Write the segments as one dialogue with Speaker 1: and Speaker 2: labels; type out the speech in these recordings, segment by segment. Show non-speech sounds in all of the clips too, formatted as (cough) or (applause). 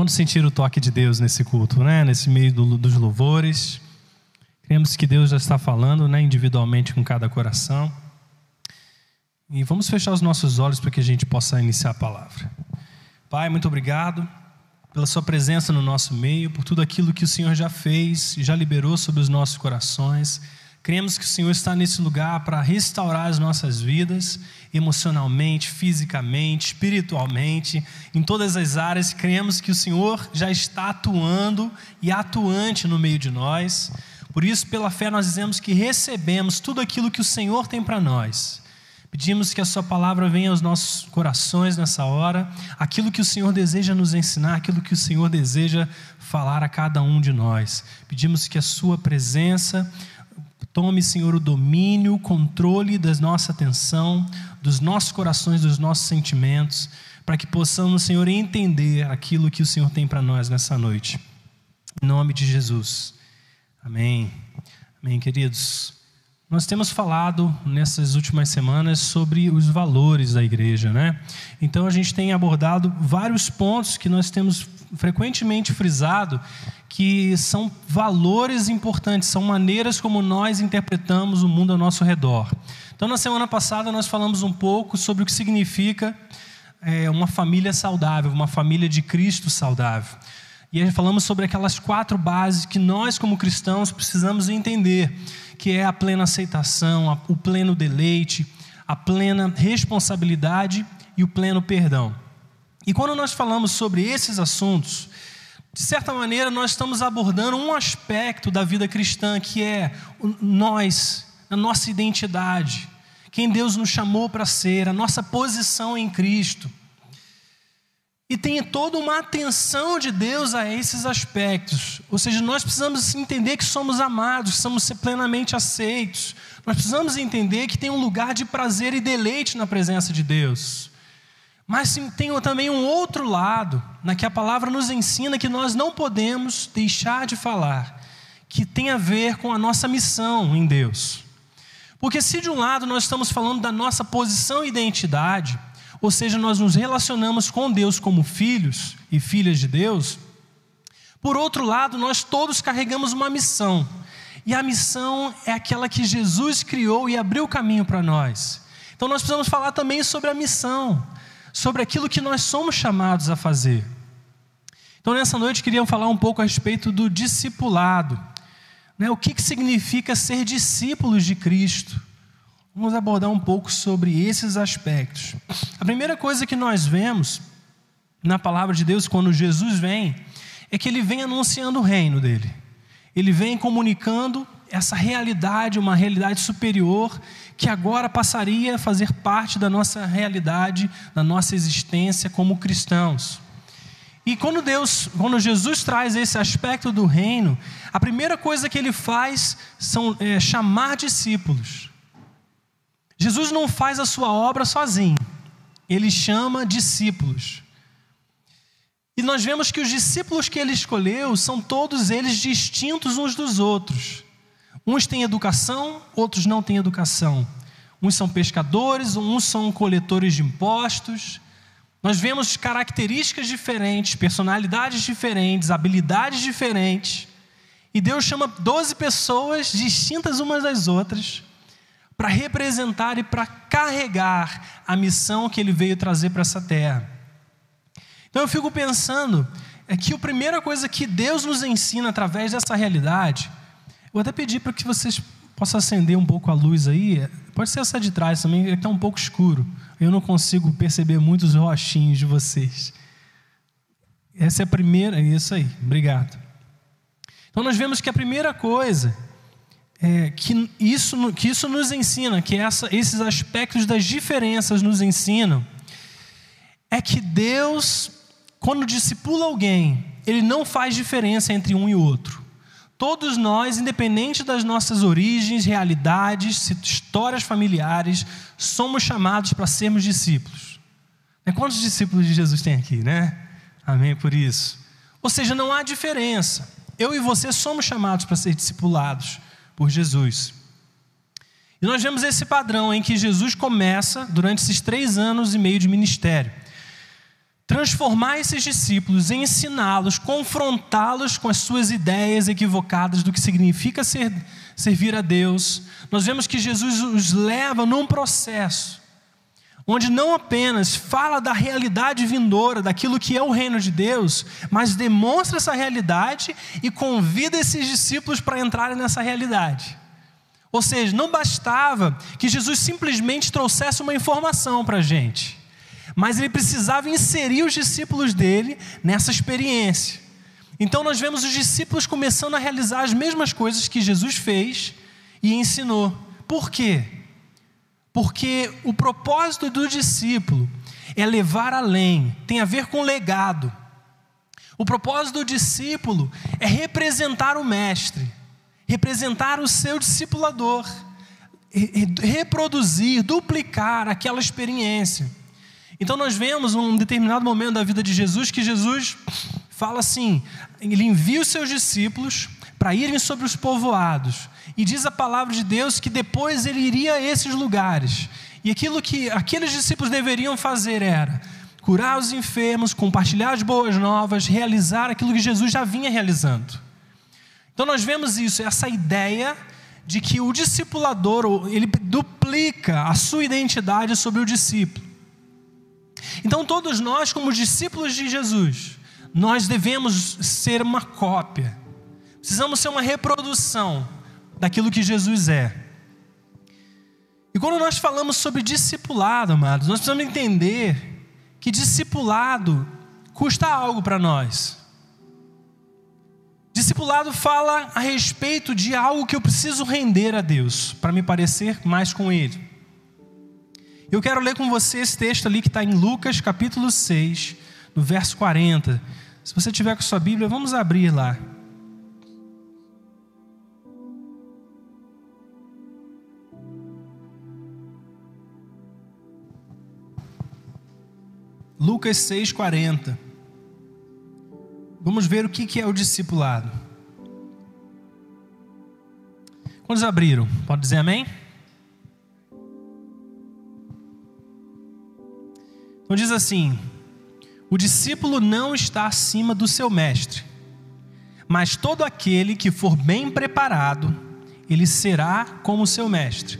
Speaker 1: Quando sentir o toque de Deus nesse culto, né? Nesse meio do, dos louvores. Cremos que Deus já está falando, né? Individualmente com cada coração. E vamos fechar os nossos olhos para que a gente possa iniciar a palavra. Pai, muito obrigado pela Sua presença no nosso meio, por tudo aquilo que o Senhor já fez e já liberou sobre os nossos corações. Cremos que o Senhor está nesse lugar para restaurar as nossas vidas, emocionalmente, fisicamente, espiritualmente, em todas as áreas. Cremos que o Senhor já está atuando e atuante no meio de nós. Por isso, pela fé, nós dizemos que recebemos tudo aquilo que o Senhor tem para nós Pedimos que a Sua palavra venha aos nossos corações nessa hora, aquilo que o Senhor deseja nos ensinar, aquilo que o Senhor deseja falar a cada um de nós. Pedimos que a Sua presença tome, Senhor, o domínio, o controle da nossa atenção, dos nossos corações, dos nossos sentimentos, para que possamos, Senhor, entender aquilo que o Senhor tem para nós nessa noite. Em nome de Jesus. Amém. Amém, queridos. Nós temos falado nessas últimas semanas sobre os valores da igreja, né? Então a gente tem abordado vários pontos que nós temos frequentemente frisado que são valores importantes, são maneiras como nós interpretamos o mundo ao nosso redor. Então na semana passada nós falamos um pouco sobre o que significa é, uma família saudável, uma família de Cristo saudável. E aí falamos sobre aquelas quatro bases que nós, como cristãos, precisamos entender que é a plena aceitação, o pleno deleite, a plena responsabilidade e o pleno perdão. E quando nós falamos sobre esses assuntos, de certa maneira nós estamos abordando um aspecto da vida cristã que é nós, a nossa identidade, quem Deus nos chamou para ser, a nossa posição em Cristo. E tem toda uma atenção de Deus a esses aspectos. Ou seja, nós precisamos entender que somos amados, somos plenamente aceitos. Nós precisamos entender que tem um lugar de prazer e deleite na presença de Deus. Mas tem também um outro lado, na que a palavra nos ensina que nós não podemos deixar de falar, que tem a ver com a nossa missão em Deus. Porque se de um lado nós estamos falando da nossa posição e identidade, ou seja, nós nos relacionamos com Deus como filhos e filhas de Deus. Por outro lado, nós todos carregamos uma missão. E a missão é aquela que Jesus criou e abriu o caminho para nós. Então nós precisamos falar também sobre a missão, sobre aquilo que nós somos chamados a fazer. Então nessa noite queria falar um pouco a respeito do discipulado. Né? O que, que significa ser discípulos de Cristo? Vamos abordar um pouco sobre esses aspectos. A primeira coisa que nós vemos na palavra de Deus quando Jesus vem é que ele vem anunciando o reino dele. Ele vem comunicando essa realidade, uma realidade superior que agora passaria a fazer parte da nossa realidade, da nossa existência como cristãos. E quando Deus, quando Jesus traz esse aspecto do reino, a primeira coisa que ele faz são é, chamar discípulos. Jesus não faz a sua obra sozinho, ele chama discípulos. E nós vemos que os discípulos que ele escolheu são todos eles distintos uns dos outros. Uns têm educação, outros não têm educação. Uns são pescadores, uns são coletores de impostos. Nós vemos características diferentes, personalidades diferentes, habilidades diferentes. E Deus chama 12 pessoas distintas umas das outras para representar e para carregar a missão que ele veio trazer para essa terra. Então eu fico pensando é que a primeira coisa que Deus nos ensina através dessa realidade, eu até pedir para que vocês possam acender um pouco a luz aí, pode ser essa de trás também, que está um pouco escuro. Eu não consigo perceber muitos rochinhos de vocês. Essa é a primeira, é isso aí, obrigado. Então nós vemos que a primeira coisa é, que, isso, que isso nos ensina, que essa, esses aspectos das diferenças nos ensinam, é que Deus, quando discipula alguém, Ele não faz diferença entre um e outro. Todos nós, independente das nossas origens, realidades, histórias familiares, somos chamados para sermos discípulos. Né, quantos discípulos de Jesus tem aqui, né? Amém por isso. Ou seja, não há diferença. Eu e você somos chamados para ser discipulados por Jesus. E nós vemos esse padrão em que Jesus começa durante esses três anos e meio de ministério. Transformar esses discípulos, ensiná-los, confrontá-los com as suas ideias equivocadas do que significa ser, servir a Deus, nós vemos que Jesus os leva num processo onde não apenas fala da realidade vindoura, daquilo que é o reino de Deus, mas demonstra essa realidade e convida esses discípulos para entrarem nessa realidade. Ou seja, não bastava que Jesus simplesmente trouxesse uma informação para a gente, mas ele precisava inserir os discípulos dele nessa experiência. Então nós vemos os discípulos começando a realizar as mesmas coisas que Jesus fez e ensinou. Por quê? Porque o propósito do discípulo é levar além, tem a ver com legado. O propósito do discípulo é representar o mestre, representar o seu discipulador, reproduzir, duplicar aquela experiência. Então nós vemos um determinado momento da vida de Jesus que Jesus fala assim: ele envia os seus discípulos para irem sobre os povoados. E diz a palavra de Deus que depois ele iria a esses lugares. E aquilo que aqueles discípulos deveriam fazer era curar os enfermos, compartilhar as boas novas, realizar aquilo que Jesus já vinha realizando. Então nós vemos isso, essa ideia de que o discipulador, ele duplica a sua identidade sobre o discípulo. Então todos nós, como discípulos de Jesus, nós devemos ser uma cópia. Precisamos ser uma reprodução daquilo que Jesus é. E quando nós falamos sobre discipulado, amados, nós precisamos entender que discipulado custa algo para nós. Discipulado fala a respeito de algo que eu preciso render a Deus para me parecer mais com Ele. Eu quero ler com você esse texto ali que está em Lucas capítulo 6, no verso 40. Se você tiver com sua Bíblia, vamos abrir lá. Lucas 6,40. Vamos ver o que é o discipulado. Quantos abriram? Pode dizer amém? Então diz assim: O discípulo não está acima do seu mestre, mas todo aquele que for bem preparado, ele será como seu mestre.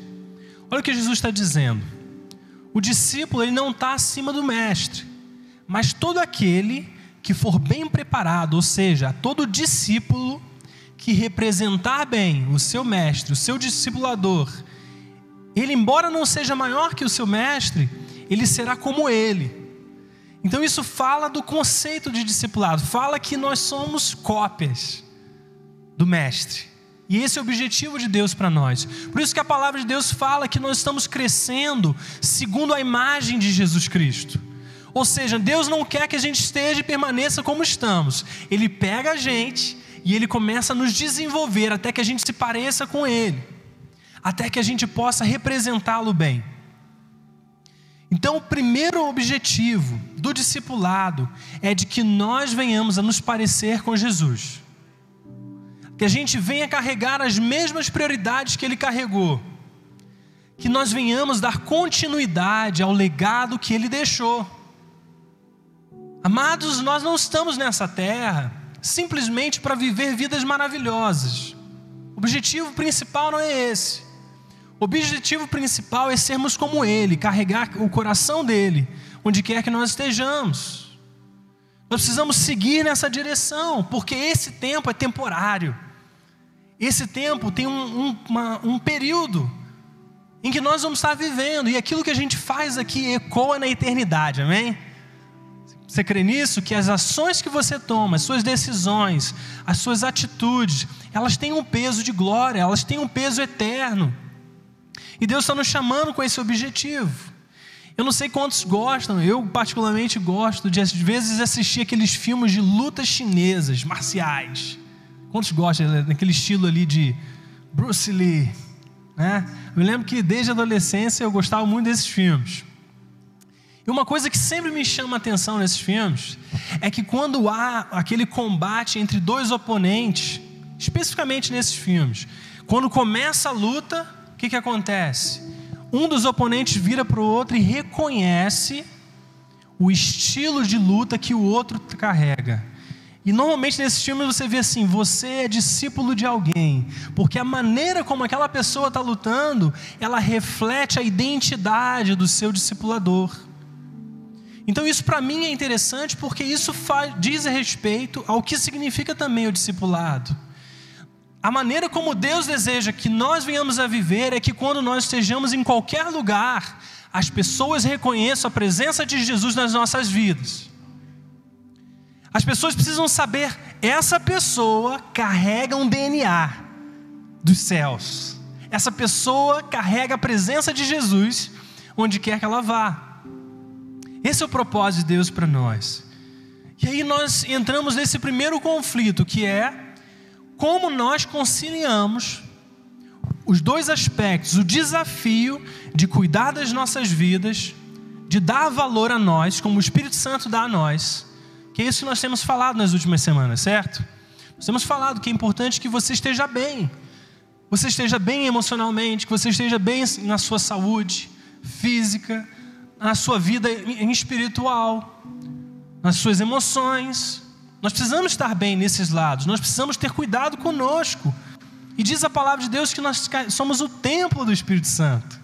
Speaker 1: Olha o que Jesus está dizendo. O discípulo ele não está acima do mestre, mas todo aquele que for bem preparado, ou seja, todo discípulo que representar bem o seu mestre, o seu discipulador, ele, embora não seja maior que o seu mestre, ele será como ele. Então isso fala do conceito de discipulado, fala que nós somos cópias do mestre. E esse é o objetivo de Deus para nós. Por isso que a palavra de Deus fala que nós estamos crescendo segundo a imagem de Jesus Cristo. Ou seja, Deus não quer que a gente esteja e permaneça como estamos. Ele pega a gente e ele começa a nos desenvolver até que a gente se pareça com ele. Até que a gente possa representá-lo bem. Então, o primeiro objetivo do discipulado é de que nós venhamos a nos parecer com Jesus. Que a gente venha carregar as mesmas prioridades que ele carregou. Que nós venhamos dar continuidade ao legado que ele deixou. Amados, nós não estamos nessa terra simplesmente para viver vidas maravilhosas. O objetivo principal não é esse. O objetivo principal é sermos como Ele, carregar o coração dele, onde quer que nós estejamos. Nós precisamos seguir nessa direção, porque esse tempo é temporário. Esse tempo tem um, um, uma, um período em que nós vamos estar vivendo, e aquilo que a gente faz aqui ecoa na eternidade, amém? Você crê nisso? Que as ações que você toma, as suas decisões, as suas atitudes, elas têm um peso de glória, elas têm um peso eterno. E Deus está nos chamando com esse objetivo. Eu não sei quantos gostam, eu particularmente gosto de às vezes assistir aqueles filmes de lutas chinesas, marciais. Quantos gostam daquele estilo ali de Bruce Lee? Né? Eu lembro que desde a adolescência eu gostava muito desses filmes. E uma coisa que sempre me chama a atenção nesses filmes é que quando há aquele combate entre dois oponentes, especificamente nesses filmes, quando começa a luta, que, que acontece? Um dos oponentes vira para o outro e reconhece o estilo de luta que o outro carrega. E normalmente nesses filmes você vê assim: você é discípulo de alguém, porque a maneira como aquela pessoa está lutando, ela reflete a identidade do seu discipulador. Então isso para mim é interessante porque isso faz, diz respeito ao que significa também o discipulado. A maneira como Deus deseja que nós venhamos a viver é que quando nós estejamos em qualquer lugar, as pessoas reconheçam a presença de Jesus nas nossas vidas. As pessoas precisam saber, essa pessoa carrega um DNA dos céus. Essa pessoa carrega a presença de Jesus onde quer que ela vá. Esse é o propósito de Deus para nós. E aí nós entramos nesse primeiro conflito, que é como nós conciliamos os dois aspectos, o desafio de cuidar das nossas vidas, de dar valor a nós, como o Espírito Santo dá a nós, que é isso que nós temos falado nas últimas semanas, certo? Nós temos falado que é importante que você esteja bem, você esteja bem emocionalmente, que você esteja bem na sua saúde física, na sua vida espiritual, nas suas emoções. Nós precisamos estar bem nesses lados, nós precisamos ter cuidado conosco. E diz a palavra de Deus que nós somos o templo do Espírito Santo.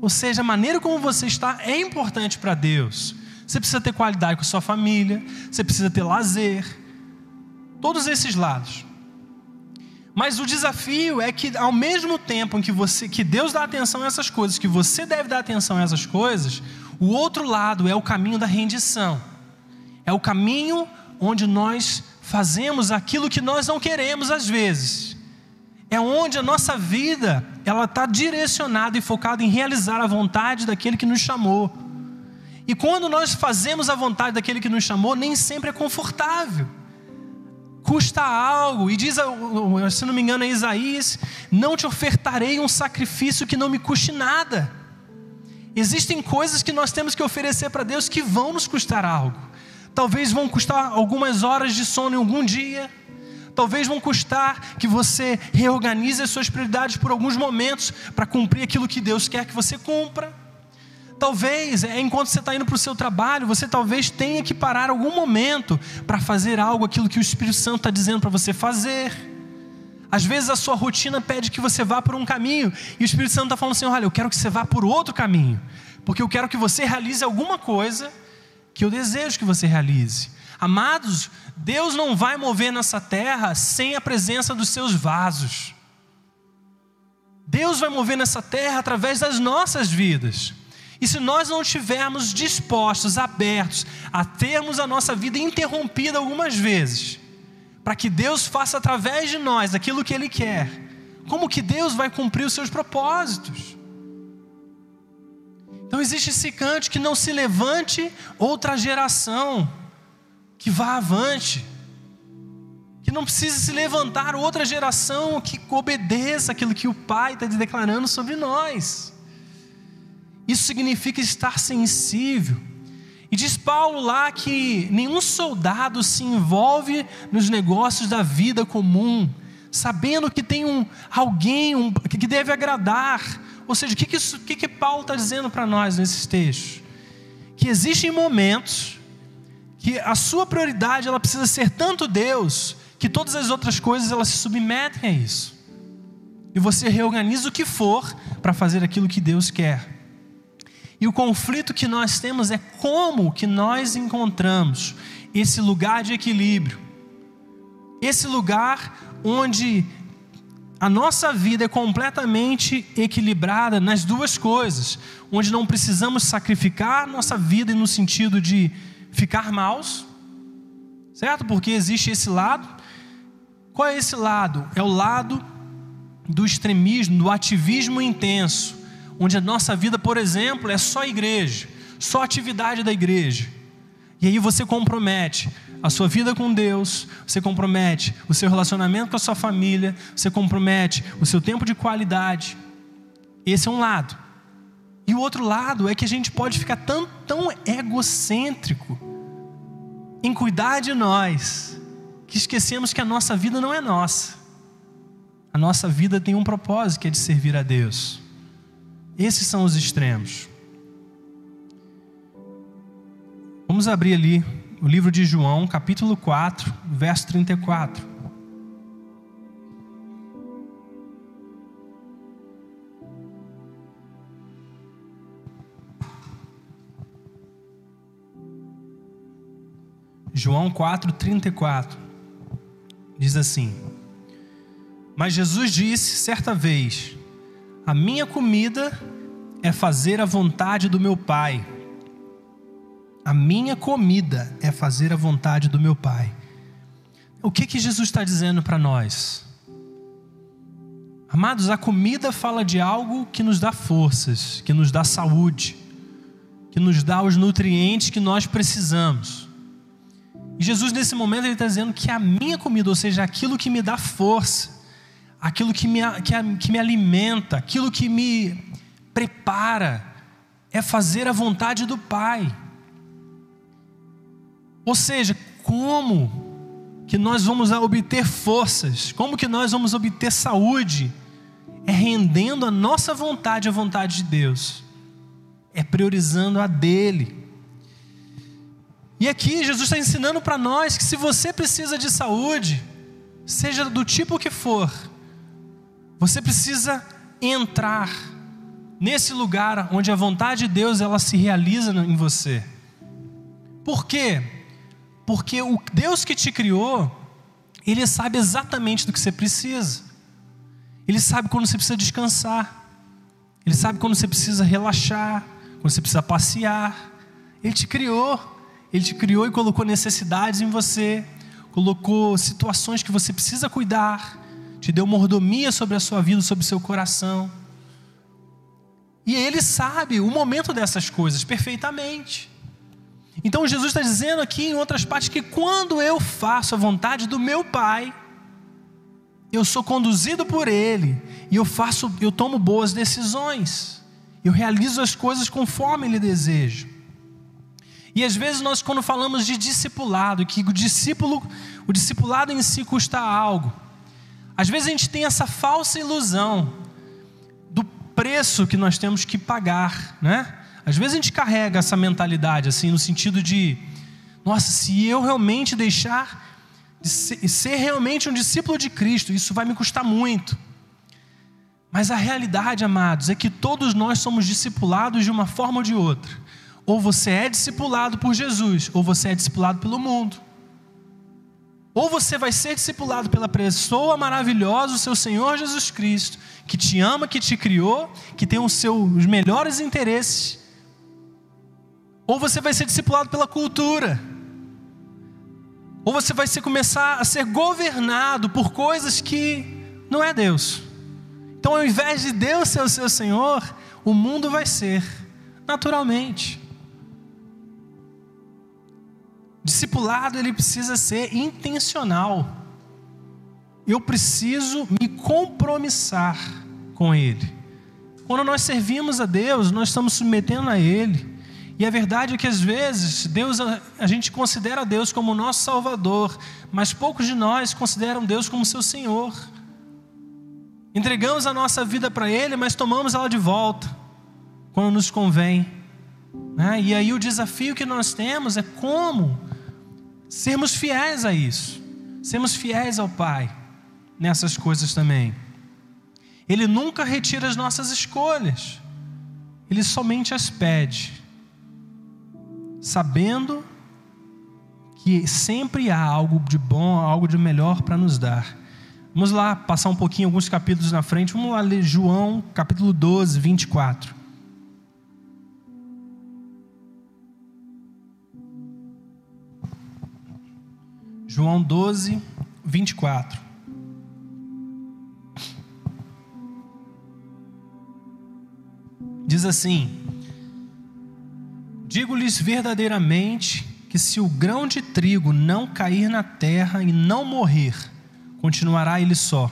Speaker 1: Ou seja, a maneira como você está é importante para Deus. Você precisa ter qualidade com a sua família, você precisa ter lazer, todos esses lados. Mas o desafio é que ao mesmo tempo em que você que Deus dá atenção a essas coisas, que você deve dar atenção a essas coisas, o outro lado é o caminho da rendição. É o caminho onde nós fazemos aquilo que nós não queremos às vezes. É onde a nossa vida ela está direcionada e focada em realizar a vontade daquele que nos chamou. E quando nós fazemos a vontade daquele que nos chamou, nem sempre é confortável. Custa algo, e diz, se não me engano, é Isaías: Não te ofertarei um sacrifício que não me custe nada. Existem coisas que nós temos que oferecer para Deus que vão nos custar algo. Talvez vão custar algumas horas de sono em algum dia. Talvez vão custar que você reorganize as suas prioridades por alguns momentos para cumprir aquilo que Deus quer que você cumpra. Talvez, é, enquanto você está indo para o seu trabalho, você talvez tenha que parar algum momento para fazer algo, aquilo que o Espírito Santo está dizendo para você fazer. Às vezes a sua rotina pede que você vá por um caminho, e o Espírito Santo está falando assim: olha, eu quero que você vá por outro caminho, porque eu quero que você realize alguma coisa que eu desejo que você realize. Amados, Deus não vai mover nessa terra sem a presença dos seus vasos. Deus vai mover nessa terra através das nossas vidas. E se nós não estivermos dispostos, abertos a termos a nossa vida interrompida algumas vezes, para que Deus faça através de nós aquilo que Ele quer, como que Deus vai cumprir os seus propósitos? Então existe esse cante que não se levante outra geração que vá avante, que não precise se levantar outra geração que obedeça aquilo que o Pai está declarando sobre nós. Isso significa estar sensível. E diz Paulo lá que nenhum soldado se envolve nos negócios da vida comum, sabendo que tem um, alguém um, que deve agradar. Ou seja, o que, que, isso, o que, que Paulo está dizendo para nós nesses textos? Que existem momentos que a sua prioridade ela precisa ser tanto Deus que todas as outras coisas elas se submetem a isso. E você reorganiza o que for para fazer aquilo que Deus quer. E o conflito que nós temos é como que nós encontramos esse lugar de equilíbrio. Esse lugar onde a nossa vida é completamente equilibrada nas duas coisas, onde não precisamos sacrificar nossa vida no sentido de ficar maus, certo? Porque existe esse lado. Qual é esse lado? É o lado do extremismo, do ativismo intenso onde a nossa vida, por exemplo, é só igreja, só atividade da igreja. E aí você compromete a sua vida com Deus, você compromete o seu relacionamento com a sua família, você compromete o seu tempo de qualidade. Esse é um lado. E o outro lado é que a gente pode ficar tão, tão egocêntrico em cuidar de nós, que esquecemos que a nossa vida não é nossa. A nossa vida tem um propósito que é de servir a Deus. Esses são os extremos. Vamos abrir ali o livro de João, capítulo 4, verso 34. João 4:34 diz assim: Mas Jesus disse certa vez: A minha comida é fazer a vontade do meu Pai. A minha comida é fazer a vontade do meu Pai. O que que Jesus está dizendo para nós? Amados, a comida fala de algo que nos dá forças, que nos dá saúde, que nos dá os nutrientes que nós precisamos. E Jesus, nesse momento, ele está dizendo que a minha comida, ou seja, aquilo que me dá força, aquilo que me, que, que me alimenta, aquilo que me prepara, é fazer a vontade do Pai. Ou seja, como que nós vamos obter forças, como que nós vamos obter saúde, é rendendo a nossa vontade à vontade de Deus, é priorizando a dele. E aqui Jesus está ensinando para nós que se você precisa de saúde, seja do tipo que for, você precisa entrar nesse lugar onde a vontade de Deus ela se realiza em você. Por quê? Porque o Deus que te criou, ele sabe exatamente do que você precisa. Ele sabe quando você precisa descansar. Ele sabe quando você precisa relaxar, quando você precisa passear. Ele te criou. Ele te criou e colocou necessidades em você, colocou situações que você precisa cuidar, te deu mordomia sobre a sua vida, sobre o seu coração. E Ele sabe o momento dessas coisas perfeitamente. Então Jesus está dizendo aqui em outras partes que quando eu faço a vontade do meu Pai, eu sou conduzido por Ele e eu faço, eu tomo boas decisões, eu realizo as coisas conforme Ele deseja. E às vezes nós quando falamos de discipulado, que o discípulo, o discipulado em si custa algo. Às vezes a gente tem essa falsa ilusão do preço que nós temos que pagar, né? Às vezes a gente carrega essa mentalidade assim no sentido de nossa, se eu realmente deixar de ser, ser realmente um discípulo de Cristo, isso vai me custar muito. Mas a realidade, amados, é que todos nós somos discipulados de uma forma ou de outra. Ou você é discipulado por Jesus, ou você é discipulado pelo mundo. Ou você vai ser discipulado pela pessoa maravilhosa, o seu Senhor Jesus Cristo, que te ama, que te criou, que tem os seus melhores interesses. Ou você vai ser discipulado pela cultura. Ou você vai ser, começar a ser governado por coisas que não é Deus. Então, ao invés de Deus ser o seu Senhor, o mundo vai ser, naturalmente. Discipulado ele precisa ser intencional. Eu preciso me compromissar com ele. Quando nós servimos a Deus, nós estamos submetendo a ele. E a verdade é que às vezes Deus a gente considera Deus como nosso Salvador, mas poucos de nós consideram Deus como seu Senhor. Entregamos a nossa vida para Ele, mas tomamos ela de volta quando nos convém. Né? E aí o desafio que nós temos é como sermos fiéis a isso, sermos fiéis ao Pai nessas coisas também. Ele nunca retira as nossas escolhas, ele somente as pede, sabendo que sempre há algo de bom, algo de melhor para nos dar. Vamos lá passar um pouquinho, alguns capítulos na frente. Vamos lá ler João, capítulo 12, 24. João 12, 24. Diz assim: Digo-lhes verdadeiramente que se o grão de trigo não cair na terra e não morrer, continuará ele só.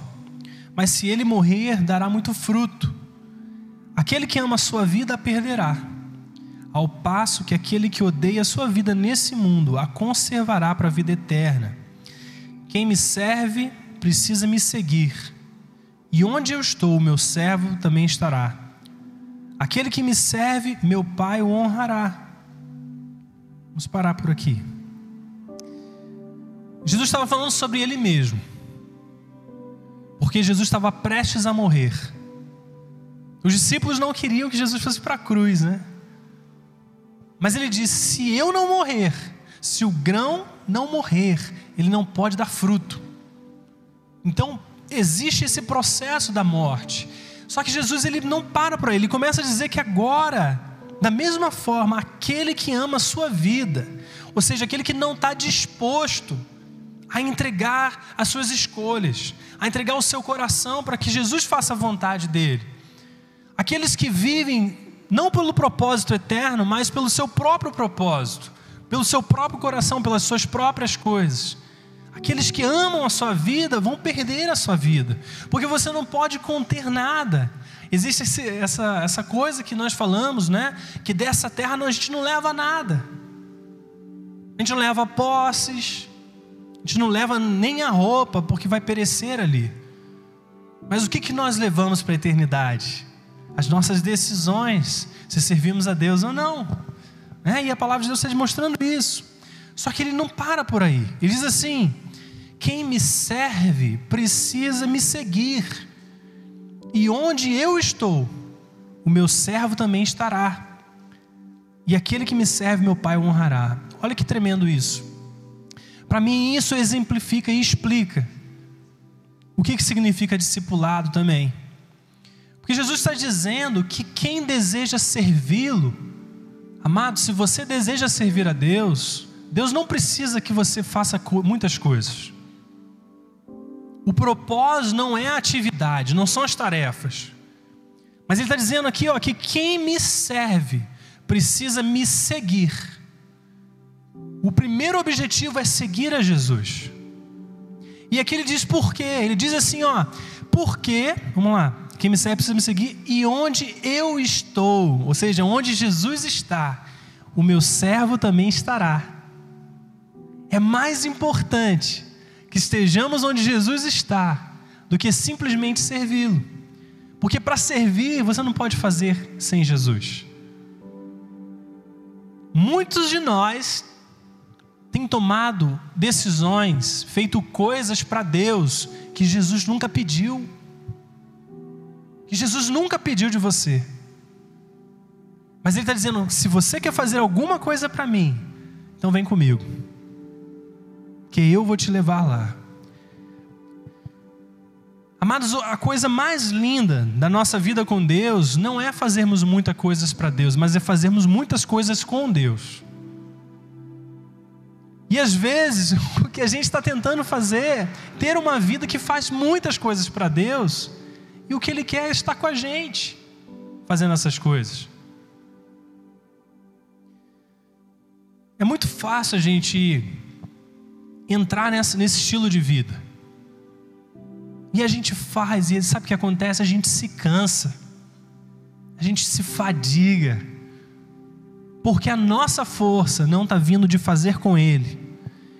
Speaker 1: Mas se ele morrer, dará muito fruto. Aquele que ama a sua vida a perderá ao passo que aquele que odeia a sua vida nesse mundo a conservará para a vida eterna. Quem me serve precisa me seguir, e onde eu estou, meu servo também estará. Aquele que me serve, meu Pai o honrará. Vamos parar por aqui. Jesus estava falando sobre ele mesmo. Porque Jesus estava prestes a morrer. Os discípulos não queriam que Jesus fosse para a cruz, né? Mas ele disse: se eu não morrer, se o grão não morrer, ele não pode dar fruto. Então, existe esse processo da morte. Só que Jesus ele não para para ele, ele começa a dizer que agora, da mesma forma, aquele que ama a sua vida, ou seja, aquele que não está disposto a entregar as suas escolhas, a entregar o seu coração para que Jesus faça a vontade dele. Aqueles que vivem não pelo propósito eterno, mas pelo seu próprio propósito, pelo seu próprio coração, pelas suas próprias coisas. Aqueles que amam a sua vida vão perder a sua vida, porque você não pode conter nada. Existe esse, essa, essa coisa que nós falamos, né? Que dessa terra a gente não leva nada. A gente não leva posses, a gente não leva nem a roupa, porque vai perecer ali. Mas o que, que nós levamos para a eternidade? As nossas decisões, se servimos a Deus ou não. É, e a palavra de Deus está demonstrando isso. Só que ele não para por aí. Ele diz assim: quem me serve precisa me seguir. E onde eu estou, o meu servo também estará. E aquele que me serve, meu Pai o honrará. Olha que tremendo isso. Para mim, isso exemplifica e explica o que, que significa discipulado também. Porque Jesus está dizendo que quem deseja servi-lo, amado, se você deseja servir a Deus, Deus não precisa que você faça muitas coisas. O propósito não é a atividade, não são as tarefas. Mas ele está dizendo aqui ó, que quem me serve precisa me seguir. O primeiro objetivo é seguir a Jesus. E aqui ele diz por quê? Ele diz assim, ó, porque, vamos lá, quem me segue precisa me seguir, e onde eu estou, ou seja, onde Jesus está, o meu servo também estará. É mais importante que estejamos onde Jesus está do que simplesmente servi-lo. Porque para servir, você não pode fazer sem Jesus. Muitos de nós tem tomado decisões, feito coisas para Deus que Jesus nunca pediu. Que Jesus nunca pediu de você. Mas Ele está dizendo: se você quer fazer alguma coisa para mim, então vem comigo, que eu vou te levar lá. Amados, a coisa mais linda da nossa vida com Deus não é fazermos muitas coisas para Deus, mas é fazermos muitas coisas com Deus. E às vezes, (laughs) o que a gente está tentando fazer, é ter uma vida que faz muitas coisas para Deus, e o que Ele quer é estar com a gente, fazendo essas coisas. É muito fácil a gente entrar nessa, nesse estilo de vida. E a gente faz, e sabe o que acontece? A gente se cansa, a gente se fadiga, porque a nossa força não está vindo de fazer com Ele,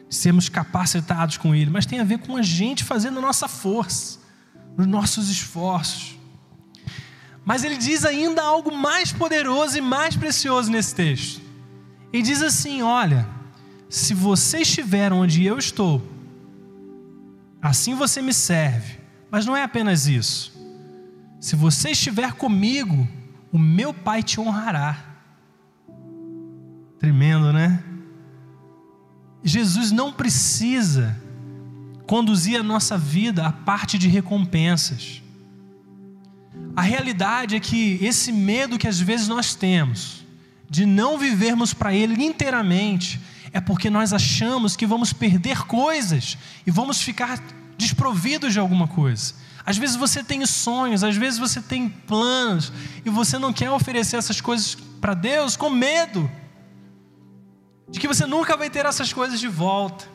Speaker 1: sermos capacitados com Ele, mas tem a ver com a gente fazendo a nossa força, nos nossos esforços. Mas ele diz ainda algo mais poderoso e mais precioso nesse texto. Ele diz assim: Olha, se você estiver onde eu estou, assim você me serve. Mas não é apenas isso. Se você estiver comigo, o meu Pai te honrará. Tremendo, né? Jesus não precisa conduzir a nossa vida à parte de recompensas. A realidade é que esse medo que às vezes nós temos de não vivermos para Ele inteiramente é porque nós achamos que vamos perder coisas e vamos ficar desprovidos de alguma coisa. Às vezes você tem sonhos, às vezes você tem planos e você não quer oferecer essas coisas para Deus com medo de que você nunca vai ter essas coisas de volta.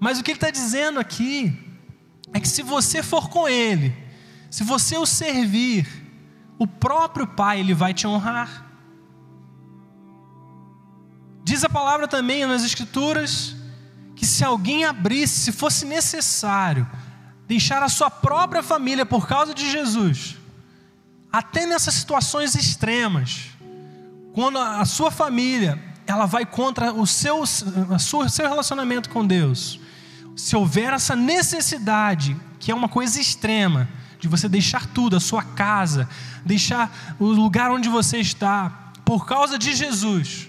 Speaker 1: Mas o que ele está dizendo aqui é que se você for com Ele, se você o servir, o próprio Pai ele vai te honrar. Diz a palavra também nas Escrituras que se alguém abrisse, se fosse necessário, deixar a sua própria família por causa de Jesus, até nessas situações extremas, quando a sua família ela vai contra o seu, a sua, seu relacionamento com Deus, se houver essa necessidade, que é uma coisa extrema, de você deixar tudo, a sua casa, deixar o lugar onde você está, por causa de Jesus,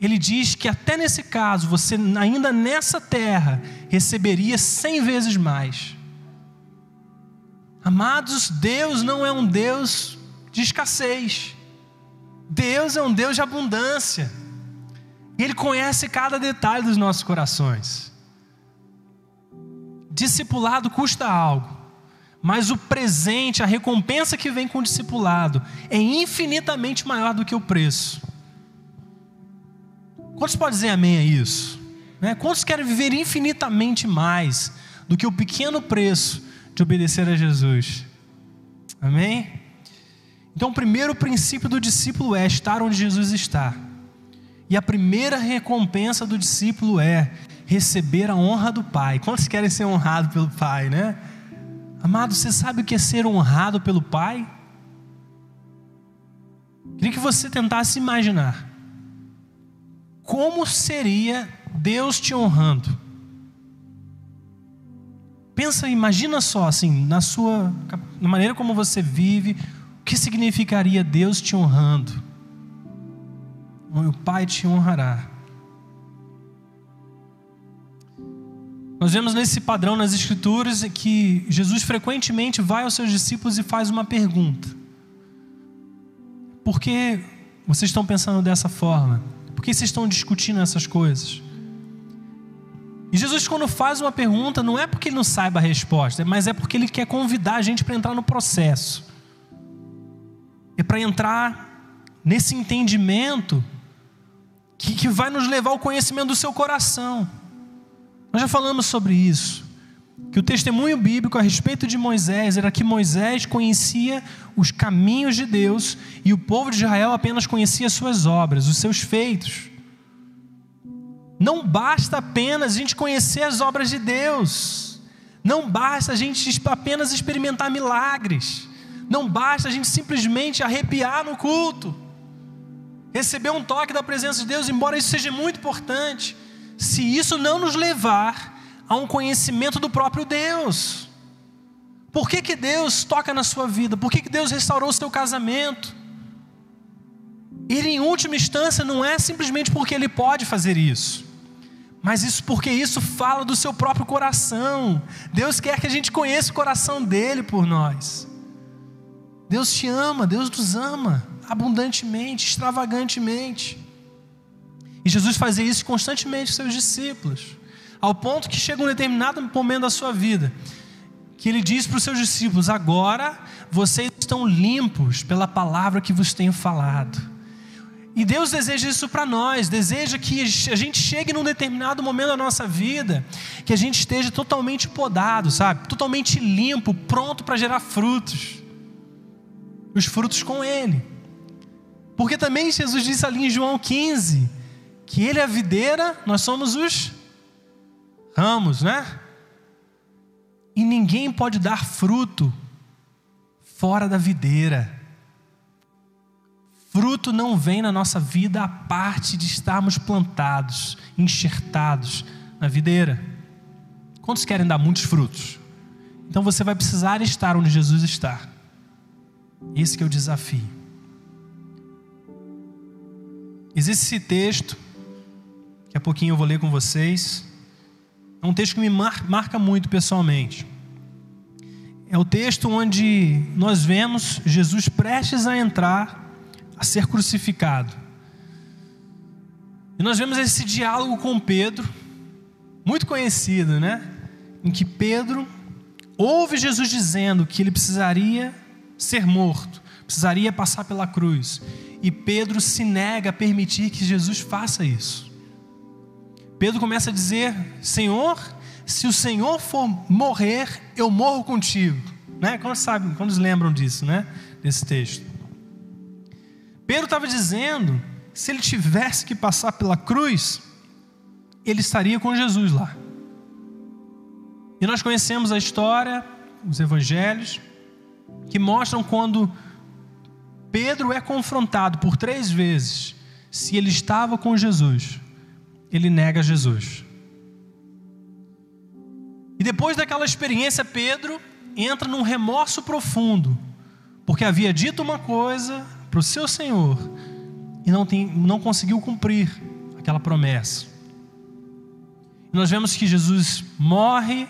Speaker 1: ele diz que até nesse caso, você ainda nessa terra receberia cem vezes mais. Amados, Deus não é um Deus de escassez. Deus é um Deus de abundância. Ele conhece cada detalhe dos nossos corações. Discipulado custa algo, mas o presente, a recompensa que vem com o discipulado, é infinitamente maior do que o preço. Quantos podem dizer amém a isso? Né? Quantos querem viver infinitamente mais do que o pequeno preço de obedecer a Jesus. Amém? Então, o primeiro princípio do discípulo é estar onde Jesus está. E a primeira recompensa do discípulo é receber a honra do Pai. Quantos querem ser honrados pelo Pai, né? Amado, você sabe o que é ser honrado pelo Pai? Queria que você tentasse imaginar como seria Deus te honrando. Pensa, imagina só, assim, na sua, na maneira como você vive, o que significaria Deus te honrando? O Pai te honrará. Nós vemos nesse padrão nas Escrituras que Jesus frequentemente vai aos seus discípulos e faz uma pergunta: Por que vocês estão pensando dessa forma? Que vocês estão discutindo essas coisas? E Jesus, quando faz uma pergunta, não é porque ele não saiba a resposta, mas é porque ele quer convidar a gente para entrar no processo. É para entrar nesse entendimento que, que vai nos levar ao conhecimento do seu coração. Nós já falamos sobre isso. Que o testemunho bíblico a respeito de Moisés era que Moisés conhecia os caminhos de Deus e o povo de Israel apenas conhecia as suas obras, os seus feitos. Não basta apenas a gente conhecer as obras de Deus. Não basta a gente apenas experimentar milagres. Não basta a gente simplesmente arrepiar no culto. Receber um toque da presença de Deus, embora isso seja muito importante. Se isso não nos levar a um conhecimento do próprio Deus. Por que, que Deus toca na sua vida? Por que, que Deus restaurou o seu casamento? Ir em última instância não é simplesmente porque Ele pode fazer isso mas isso porque isso fala do seu próprio coração. Deus quer que a gente conheça o coração dele por nós. Deus te ama, Deus nos ama abundantemente, extravagantemente. E Jesus fazia isso constantemente com seus discípulos, ao ponto que chega um determinado momento da sua vida que ele diz para os seus discípulos: Agora vocês estão limpos pela palavra que vos tenho falado. E Deus deseja isso para nós, deseja que a gente chegue num determinado momento da nossa vida, que a gente esteja totalmente podado, sabe? Totalmente limpo, pronto para gerar frutos. Os frutos com Ele. Porque também Jesus disse ali em João 15, que Ele é a videira, nós somos os ramos, né? E ninguém pode dar fruto fora da videira. Fruto não vem na nossa vida a parte de estarmos plantados, enxertados na videira. Quantos querem dar muitos frutos? Então você vai precisar estar onde Jesus está. Esse é o desafio. Existe esse texto, que a pouquinho eu vou ler com vocês. É um texto que me marca muito pessoalmente. É o texto onde nós vemos Jesus prestes a entrar a ser crucificado. E nós vemos esse diálogo com Pedro, muito conhecido, né? Em que Pedro ouve Jesus dizendo que ele precisaria ser morto, precisaria passar pela cruz. E Pedro se nega a permitir que Jesus faça isso. Pedro começa a dizer: Senhor, se o Senhor for morrer, eu morro contigo. Né? Quando sabem, quando lembram disso, né? Desse texto. Pedro estava dizendo: se ele tivesse que passar pela cruz, ele estaria com Jesus lá. E nós conhecemos a história, os evangelhos, que mostram quando Pedro é confrontado por três vezes se ele estava com Jesus, ele nega Jesus. E depois daquela experiência, Pedro entra num remorso profundo, porque havia dito uma coisa para o seu Senhor e não, tem, não conseguiu cumprir aquela promessa. E nós vemos que Jesus morre,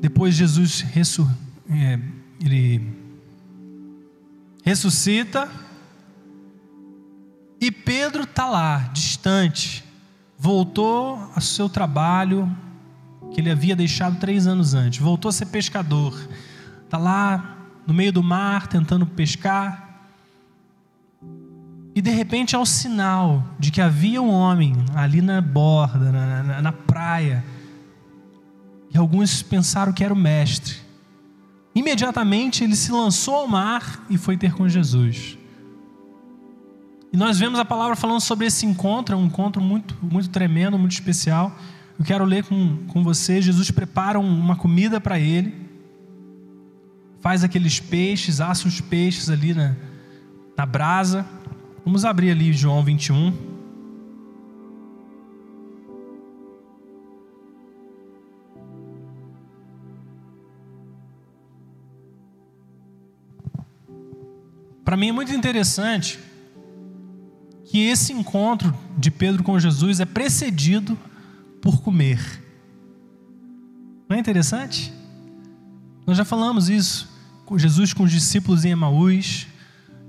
Speaker 1: depois Jesus ressur, é, ele ressuscita, e Pedro está lá, distante, voltou ao seu trabalho que ele havia deixado três anos antes, voltou a ser pescador, está lá no meio do mar tentando pescar, e de repente é o sinal de que havia um homem ali na borda, na, na, na praia, e alguns pensaram que era o mestre. Imediatamente ele se lançou ao mar e foi ter com Jesus. E nós vemos a palavra falando sobre esse encontro, é um encontro muito, muito tremendo, muito especial. Eu quero ler com, com você. Jesus prepara uma comida para ele, faz aqueles peixes, assa os peixes ali na, na brasa. Vamos abrir ali João 21. Para mim é muito interessante que esse encontro de Pedro com Jesus é precedido por comer. Não é interessante? Nós já falamos isso. Jesus com os discípulos em Emaús,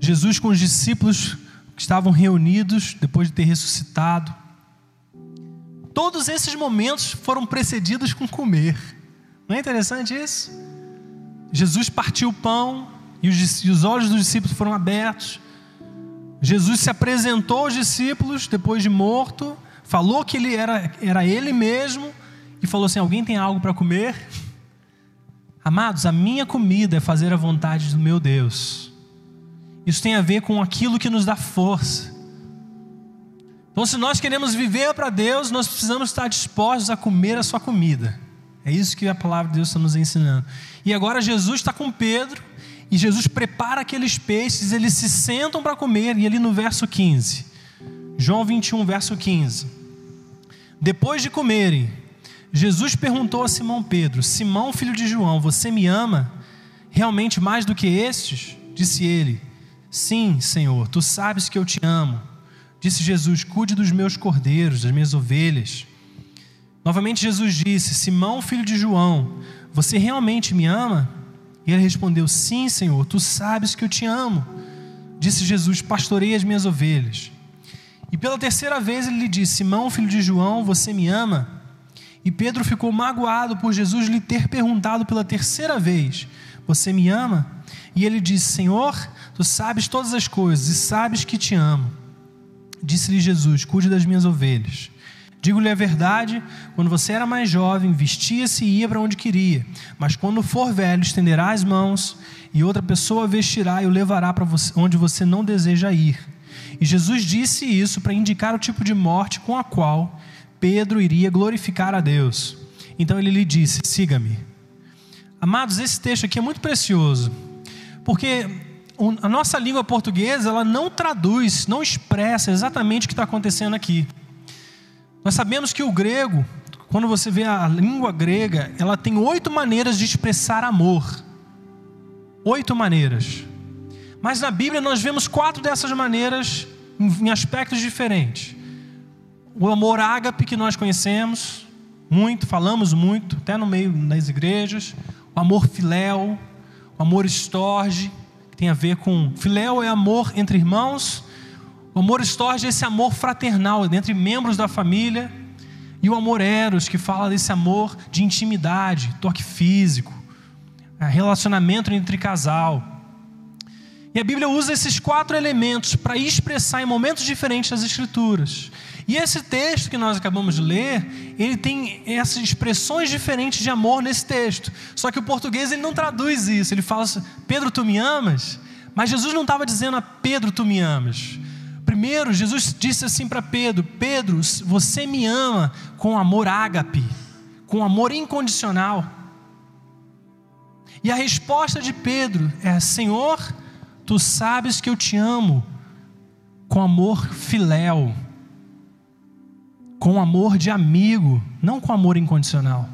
Speaker 1: Jesus com os discípulos que estavam reunidos depois de ter ressuscitado. Todos esses momentos foram precedidos com comer. Não é interessante isso? Jesus partiu o pão e os, e os olhos dos discípulos foram abertos. Jesus se apresentou aos discípulos depois de morto, falou que ele era, era ele mesmo e falou assim: Alguém tem algo para comer? (laughs) Amados, a minha comida é fazer a vontade do meu Deus. Isso tem a ver com aquilo que nos dá força. Então, se nós queremos viver para Deus, nós precisamos estar dispostos a comer a sua comida. É isso que a palavra de Deus está nos ensinando. E agora Jesus está com Pedro, e Jesus prepara aqueles peixes, eles se sentam para comer, e ali no verso 15, João 21, verso 15. Depois de comerem, Jesus perguntou a Simão Pedro: Simão, filho de João, você me ama realmente mais do que estes? Disse ele: Sim, Senhor, tu sabes que eu te amo. Disse Jesus: Cuide dos meus cordeiros, das minhas ovelhas. Novamente Jesus disse: Simão, filho de João, você realmente me ama? E ele respondeu: Sim, Senhor, tu sabes que eu te amo. Disse Jesus: Pastorei as minhas ovelhas. E pela terceira vez ele lhe disse: Simão, filho de João, você me ama? E Pedro ficou magoado por Jesus lhe ter perguntado pela terceira vez: Você me ama? E ele disse: Senhor, Tu sabes todas as coisas e sabes que te amo. Disse-lhe Jesus: Cuide das minhas ovelhas. Digo-lhe a verdade: quando você era mais jovem, vestia-se e ia para onde queria. Mas quando for velho, estenderá as mãos e outra pessoa vestirá e o levará para onde você não deseja ir. E Jesus disse isso para indicar o tipo de morte com a qual Pedro iria glorificar a Deus. Então ele lhe disse: Siga-me. Amados, esse texto aqui é muito precioso, porque a nossa língua portuguesa ela não traduz, não expressa exatamente o que está acontecendo aqui. Nós sabemos que o grego, quando você vê a língua grega, ela tem oito maneiras de expressar amor. Oito maneiras. Mas na Bíblia nós vemos quatro dessas maneiras em aspectos diferentes. O amor ágape que nós conhecemos muito, falamos muito, até no meio das igrejas. O amor filéu, o amor estorge, tem a ver com filéu é amor entre irmãos, o amor estorge é esse amor fraternal entre membros da família, e o amor eros, que fala desse amor de intimidade, toque físico, é, relacionamento entre casal. E a Bíblia usa esses quatro elementos para expressar em momentos diferentes as Escrituras. E esse texto que nós acabamos de ler, ele tem essas expressões diferentes de amor nesse texto. Só que o português ele não traduz isso. Ele fala assim, Pedro, tu me amas? Mas Jesus não estava dizendo a Pedro, tu me amas. Primeiro, Jesus disse assim para Pedro: Pedro, você me ama com amor ágape, com amor incondicional. E a resposta de Pedro é: Senhor, tu sabes que eu te amo com amor filéu com amor de amigo, não com amor incondicional.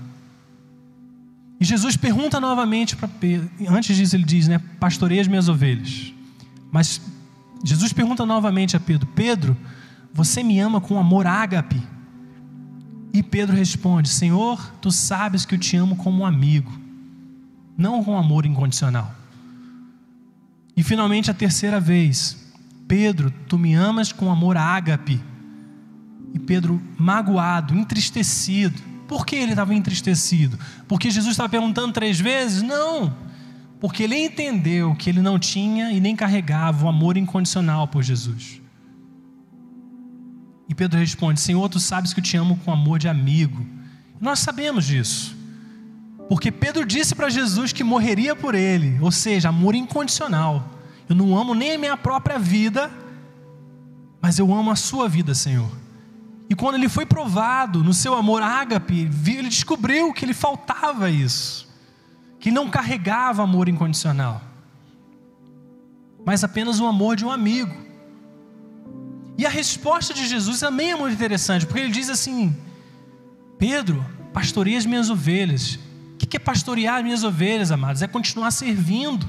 Speaker 1: E Jesus pergunta novamente para Pedro, antes disso ele diz, né, pastorei as minhas ovelhas. Mas Jesus pergunta novamente a Pedro: Pedro, você me ama com amor ágape? E Pedro responde: Senhor, tu sabes que eu te amo como um amigo, não com amor incondicional. E finalmente a terceira vez: Pedro, tu me amas com amor ágape. E Pedro, magoado, entristecido. Por que ele estava entristecido? Porque Jesus estava perguntando três vezes? Não porque ele entendeu que ele não tinha e nem carregava o amor incondicional por Jesus. E Pedro responde: Senhor, tu sabes que eu te amo com amor de amigo. Nós sabemos disso. Porque Pedro disse para Jesus que morreria por ele, ou seja, amor incondicional. Eu não amo nem a minha própria vida, mas eu amo a sua vida, Senhor. E quando ele foi provado no seu amor ágape, ele descobriu que lhe faltava isso que não carregava amor incondicional, mas apenas o amor de um amigo. E a resposta de Jesus também é muito interessante, porque ele diz assim: Pedro, pastorei as minhas ovelhas. O que é pastorear as minhas ovelhas, amados? É continuar servindo,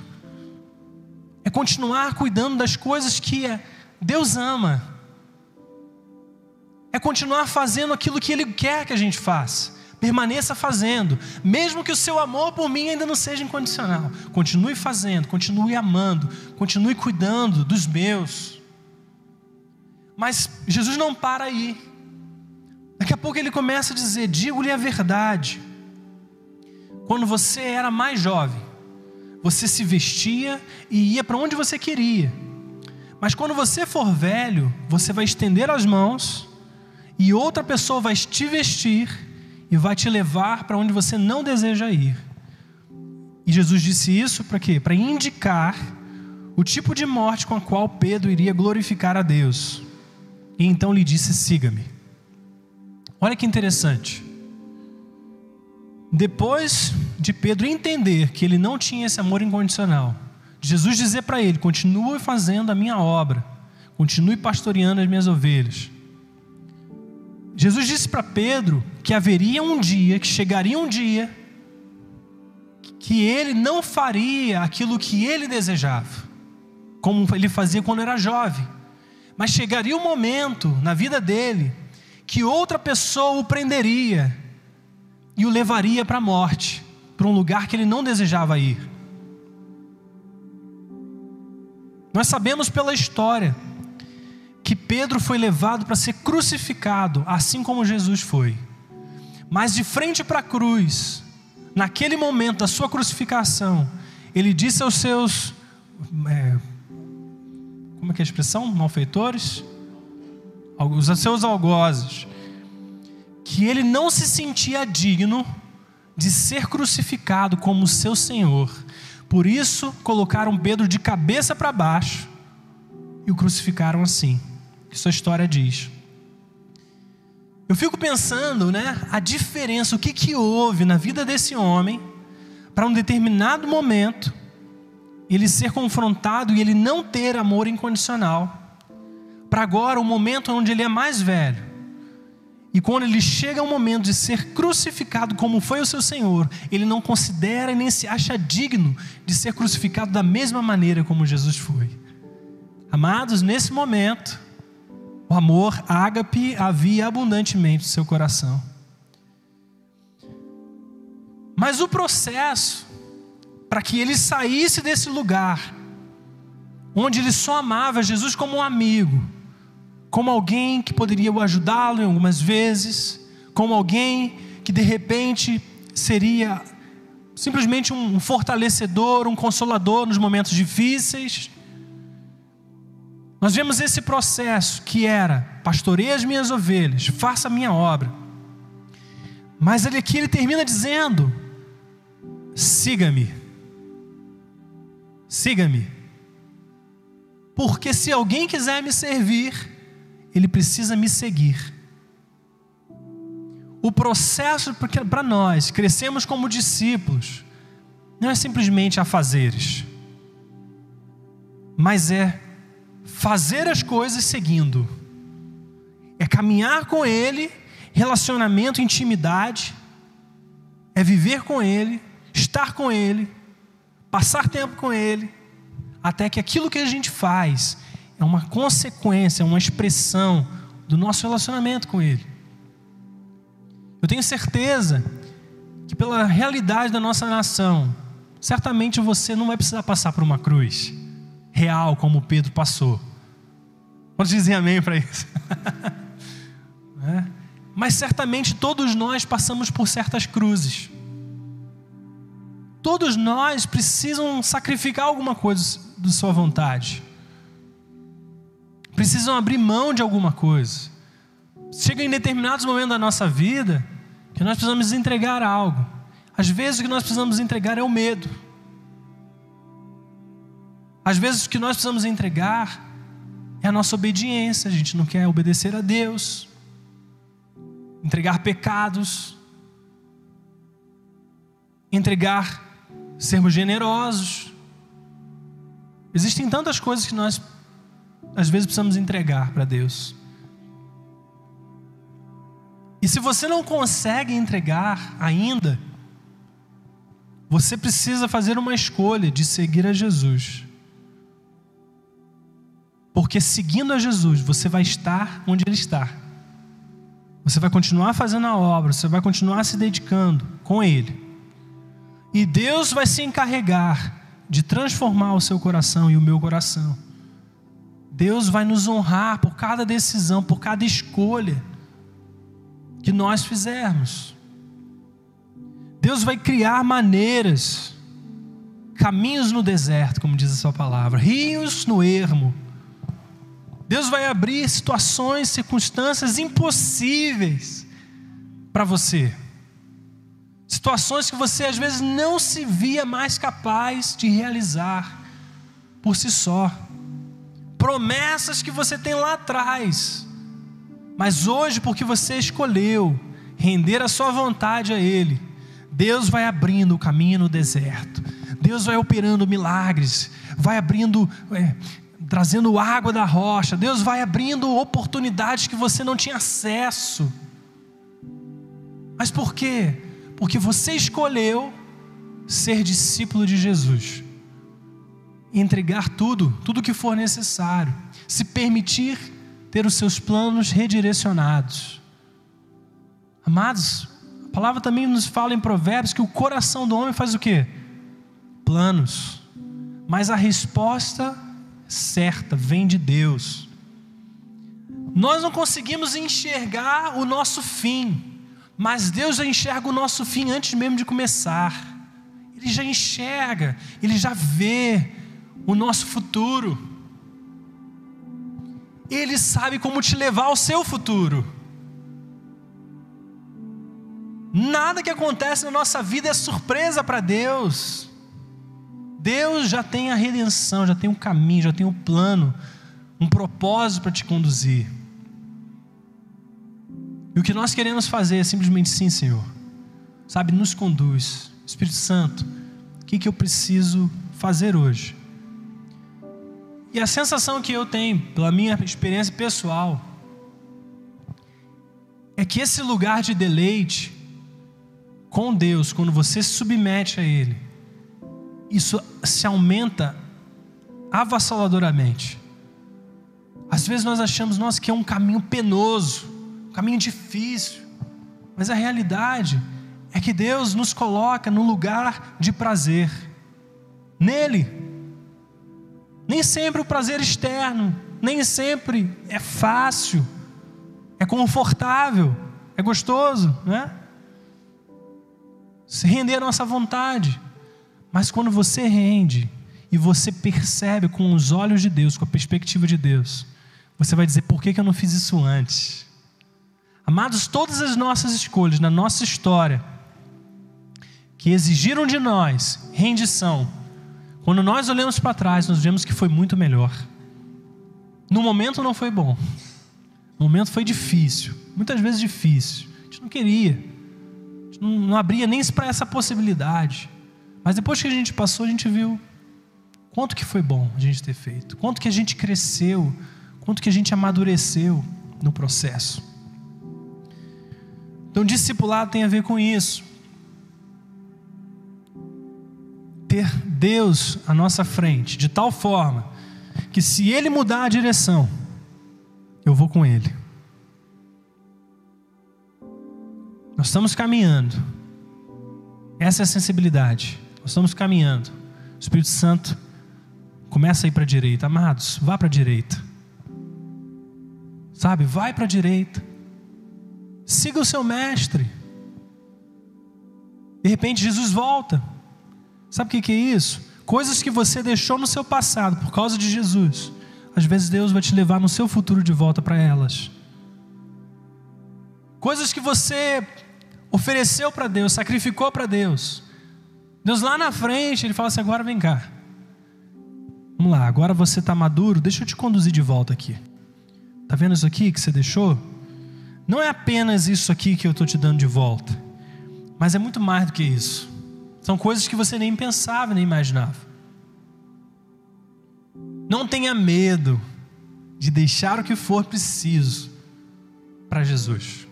Speaker 1: é continuar cuidando das coisas que Deus ama, é continuar fazendo aquilo que Ele quer que a gente faça. Permaneça fazendo, mesmo que o seu amor por mim ainda não seja incondicional. Continue fazendo, continue amando, continue cuidando dos meus. Mas Jesus não para aí. Daqui a pouco ele começa a dizer: digo-lhe a verdade. Quando você era mais jovem, você se vestia e ia para onde você queria. Mas quando você for velho, você vai estender as mãos e outra pessoa vai te vestir e vai te levar para onde você não deseja ir. E Jesus disse isso para quê? Para indicar o tipo de morte com a qual Pedro iria glorificar a Deus. E então lhe disse: siga-me. Olha que interessante. Depois de Pedro entender que ele não tinha esse amor incondicional, Jesus dizer para ele: continue fazendo a minha obra, continue pastoreando as minhas ovelhas. Jesus disse para Pedro que haveria um dia, que chegaria um dia, que ele não faria aquilo que ele desejava, como ele fazia quando era jovem, mas chegaria um momento na vida dele que outra pessoa o prenderia e o levaria para a morte, para um lugar que ele não desejava ir. Nós sabemos pela história que Pedro foi levado para ser crucificado, assim como Jesus foi. Mas de frente para a cruz, naquele momento da sua crucificação, ele disse aos seus. É, como é que é a expressão? Malfeitores? Aos seus algozes. Que ele não se sentia digno de ser crucificado como seu Senhor. Por isso, colocaram Pedro de cabeça para baixo e o crucificaram assim que sua história diz. Eu fico pensando, né, a diferença, o que que houve na vida desse homem para um determinado momento ele ser confrontado e ele não ter amor incondicional. Para agora, o momento onde ele é mais velho. E quando ele chega ao momento de ser crucificado como foi o seu Senhor, ele não considera e nem se acha digno de ser crucificado da mesma maneira como Jesus foi. Amados, nesse momento, o amor ágape havia abundantemente no seu coração. Mas o processo para que ele saísse desse lugar, onde ele só amava Jesus como um amigo, como alguém que poderia ajudá-lo em algumas vezes, como alguém que de repente seria simplesmente um fortalecedor, um consolador nos momentos difíceis, nós vemos esse processo que era: pastorei as minhas ovelhas, faça a minha obra. Mas ele aqui ele termina dizendo: siga-me. Siga-me. Porque se alguém quiser me servir, ele precisa me seguir. O processo para nós crescemos como discípulos não é simplesmente a fazeres, mas é fazer as coisas seguindo, é caminhar com Ele relacionamento, intimidade, é viver com Ele, estar com Ele, passar tempo com Ele, até que aquilo que a gente faz é uma consequência, uma expressão do nosso relacionamento com Ele. Eu tenho certeza que, pela realidade da nossa nação, certamente você não vai precisar passar por uma cruz real, como Pedro passou. Quantos dizem amém para isso? (laughs) é. Mas certamente todos nós passamos por certas cruzes. Todos nós precisam sacrificar alguma coisa de sua vontade. Precisam abrir mão de alguma coisa. Chega em determinados momentos da nossa vida que nós precisamos entregar algo. Às vezes o que nós precisamos entregar é o medo. Às vezes o que nós precisamos entregar é a nossa obediência. A gente não quer obedecer a Deus, entregar pecados, entregar, sermos generosos. Existem tantas coisas que nós, às vezes, precisamos entregar para Deus. E se você não consegue entregar ainda, você precisa fazer uma escolha de seguir a Jesus. Porque seguindo a Jesus, você vai estar onde Ele está. Você vai continuar fazendo a obra, você vai continuar se dedicando com Ele. E Deus vai se encarregar de transformar o seu coração e o meu coração. Deus vai nos honrar por cada decisão, por cada escolha que nós fizermos. Deus vai criar maneiras, caminhos no deserto, como diz a sua palavra, rios no ermo Deus vai abrir situações, circunstâncias impossíveis para você. Situações que você às vezes não se via mais capaz de realizar por si só. Promessas que você tem lá atrás, mas hoje, porque você escolheu render a sua vontade a Ele, Deus vai abrindo o caminho no deserto, Deus vai operando milagres, vai abrindo é, trazendo água da rocha. Deus vai abrindo oportunidades que você não tinha acesso. Mas por quê? Porque você escolheu ser discípulo de Jesus. Entregar tudo, tudo que for necessário. Se permitir ter os seus planos redirecionados. Amados, a palavra também nos fala em Provérbios que o coração do homem faz o quê? Planos. Mas a resposta certa, vem de Deus. Nós não conseguimos enxergar o nosso fim, mas Deus já enxerga o nosso fim antes mesmo de começar. Ele já enxerga, ele já vê o nosso futuro. Ele sabe como te levar ao seu futuro. Nada que acontece na nossa vida é surpresa para Deus. Deus já tem a redenção, já tem um caminho, já tem um plano, um propósito para te conduzir. E o que nós queremos fazer é simplesmente sim, Senhor. Sabe, nos conduz. Espírito Santo, o que, que eu preciso fazer hoje? E a sensação que eu tenho, pela minha experiência pessoal, é que esse lugar de deleite com Deus, quando você se submete a Ele, isso se aumenta avassaladoramente. Às vezes nós achamos, nossa, que é um caminho penoso, um caminho difícil, mas a realidade é que Deus nos coloca no lugar de prazer, nele. Nem sempre o prazer externo, nem sempre é fácil, é confortável, é gostoso, né? Se render à nossa vontade. Mas quando você rende e você percebe com os olhos de Deus, com a perspectiva de Deus, você vai dizer: por que, eu não fiz isso antes? Amados, todas as nossas escolhas na nossa história, que exigiram de nós rendição, quando nós olhamos para trás, nós vemos que foi muito melhor. No momento não foi bom, no momento foi difícil, muitas vezes difícil, a gente não queria, a gente não, não abria nem para essa possibilidade. Mas depois que a gente passou, a gente viu quanto que foi bom a gente ter feito, quanto que a gente cresceu, quanto que a gente amadureceu no processo. Então, discipulado tem a ver com isso. Ter Deus à nossa frente, de tal forma que se Ele mudar a direção, eu vou com Ele. Nós estamos caminhando. Essa é a sensibilidade. Nós estamos caminhando. O Espírito Santo começa a ir para a direita. Amados, vá para a direita. Sabe, vai para a direita. Siga o seu mestre. De repente Jesus volta. Sabe o que é isso? Coisas que você deixou no seu passado por causa de Jesus. Às vezes Deus vai te levar no seu futuro de volta para elas. Coisas que você ofereceu para Deus, sacrificou para Deus. Deus lá na frente, Ele fala assim: agora vem cá. Vamos lá, agora você está maduro, deixa eu te conduzir de volta aqui. Está vendo isso aqui que você deixou? Não é apenas isso aqui que eu estou te dando de volta, mas é muito mais do que isso. São coisas que você nem pensava, nem imaginava. Não tenha medo de deixar o que for preciso para Jesus.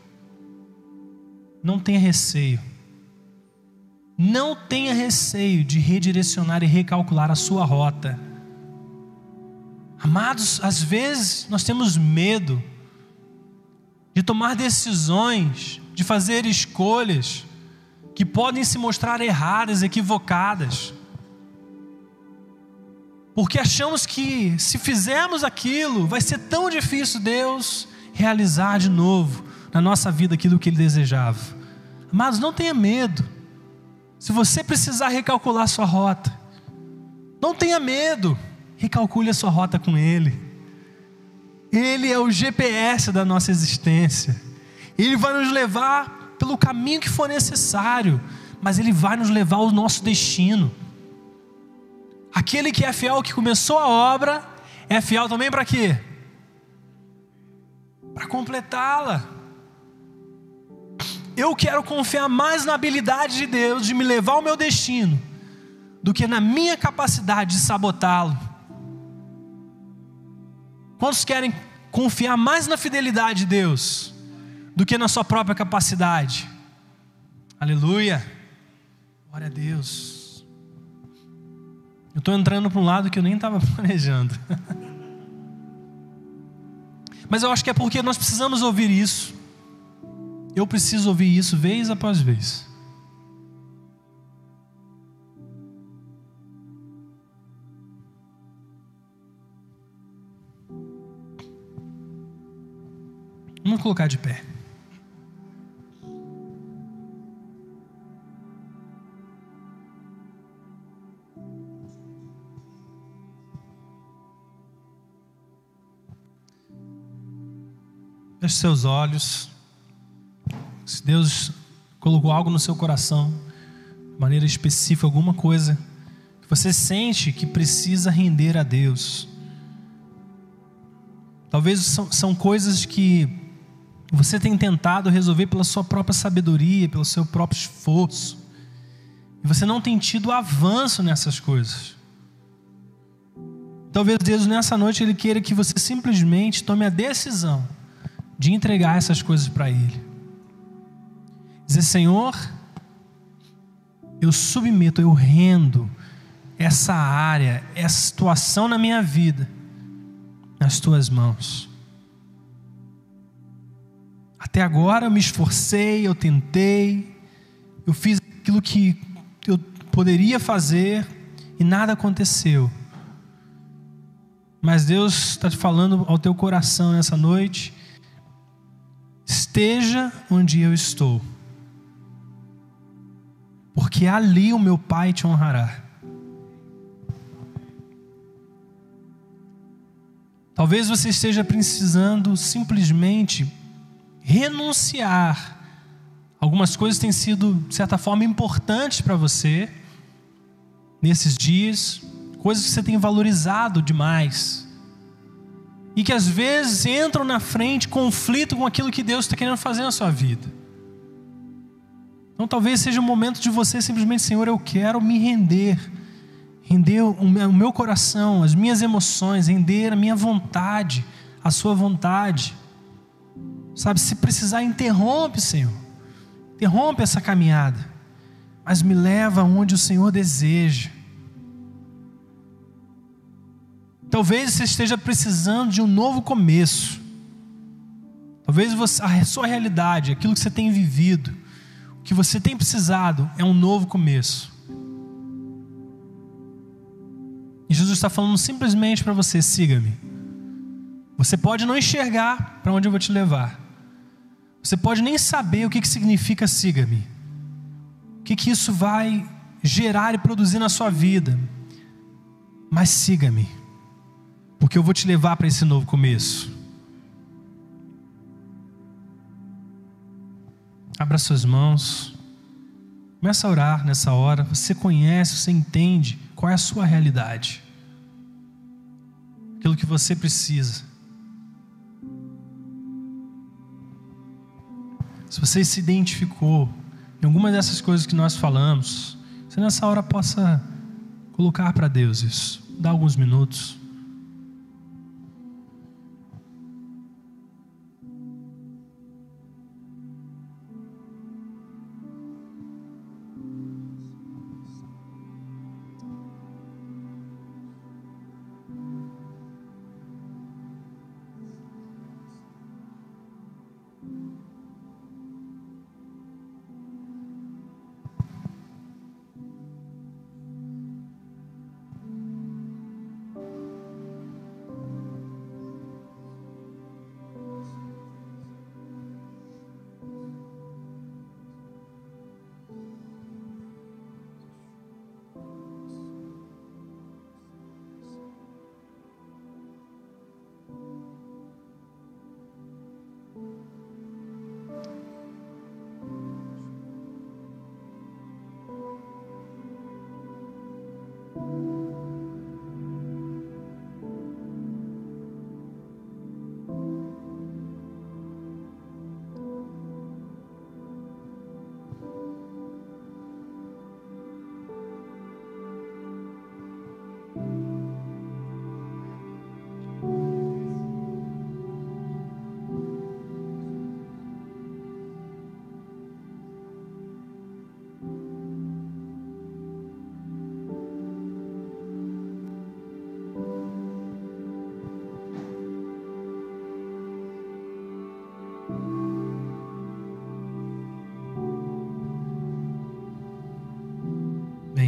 Speaker 1: Não tenha receio. Não tenha receio de redirecionar e recalcular a sua rota. Amados, às vezes nós temos medo de tomar decisões, de fazer escolhas que podem se mostrar erradas, equivocadas. Porque achamos que se fizermos aquilo, vai ser tão difícil Deus realizar de novo na nossa vida aquilo que Ele desejava. Amados, não tenha medo. Se você precisar recalcular sua rota, não tenha medo, recalcule a sua rota com Ele. Ele é o GPS da nossa existência. Ele vai nos levar pelo caminho que for necessário, mas Ele vai nos levar ao nosso destino. Aquele que é fiel, que começou a obra, é fiel também para quê? Para completá-la. Eu quero confiar mais na habilidade de Deus de me levar ao meu destino do que na minha capacidade de sabotá-lo. Quantos querem confiar mais na fidelidade de Deus do que na sua própria capacidade? Aleluia. Glória a Deus. Eu estou entrando para um lado que eu nem estava (laughs) planejando. Mas eu acho que é porque nós precisamos ouvir isso. Eu preciso ouvir isso vez após vez. Vamos colocar de pé. Feche seus olhos. Se Deus colocou algo no seu coração, de maneira específica, alguma coisa que você sente que precisa render a Deus. Talvez são, são coisas que você tem tentado resolver pela sua própria sabedoria, pelo seu próprio esforço. E você não tem tido avanço nessas coisas. Talvez Deus nessa noite ele queira que você simplesmente tome a decisão de entregar essas coisas para ele. Dizer, Senhor, eu submeto, eu rendo essa área, essa situação na minha vida nas tuas mãos. Até agora eu me esforcei, eu tentei, eu fiz aquilo que eu poderia fazer e nada aconteceu. Mas Deus está te falando ao teu coração nessa noite: esteja onde eu estou, porque ali o meu Pai te honrará. Talvez você esteja precisando simplesmente renunciar. Algumas coisas têm sido, de certa forma, importantes para você nesses dias, coisas que você tem valorizado demais. E que às vezes entram na frente, conflitam com aquilo que Deus está querendo fazer na sua vida. Então talvez seja o momento de você simplesmente, Senhor, eu quero me render, render o meu coração, as minhas emoções, render a minha vontade, a sua vontade. Sabe, se precisar, interrompe, Senhor. Interrompe essa caminhada, mas me leva onde o Senhor deseja. Talvez você esteja precisando de um novo começo. Talvez você, a sua realidade, aquilo que você tem vivido, que você tem precisado é um novo começo. E Jesus está falando simplesmente para você: siga-me. Você pode não enxergar para onde eu vou te levar. Você pode nem saber o que, que significa siga-me. O que, que isso vai gerar e produzir na sua vida. Mas siga-me. Porque eu vou te levar para esse novo começo. Abra suas mãos. Começa a orar nessa hora. Você conhece, você entende qual é a sua realidade. Aquilo que você precisa. Se você se identificou em alguma dessas coisas que nós falamos, você nessa hora possa colocar para Deus isso. Dá alguns minutos.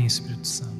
Speaker 1: Espírito Santo.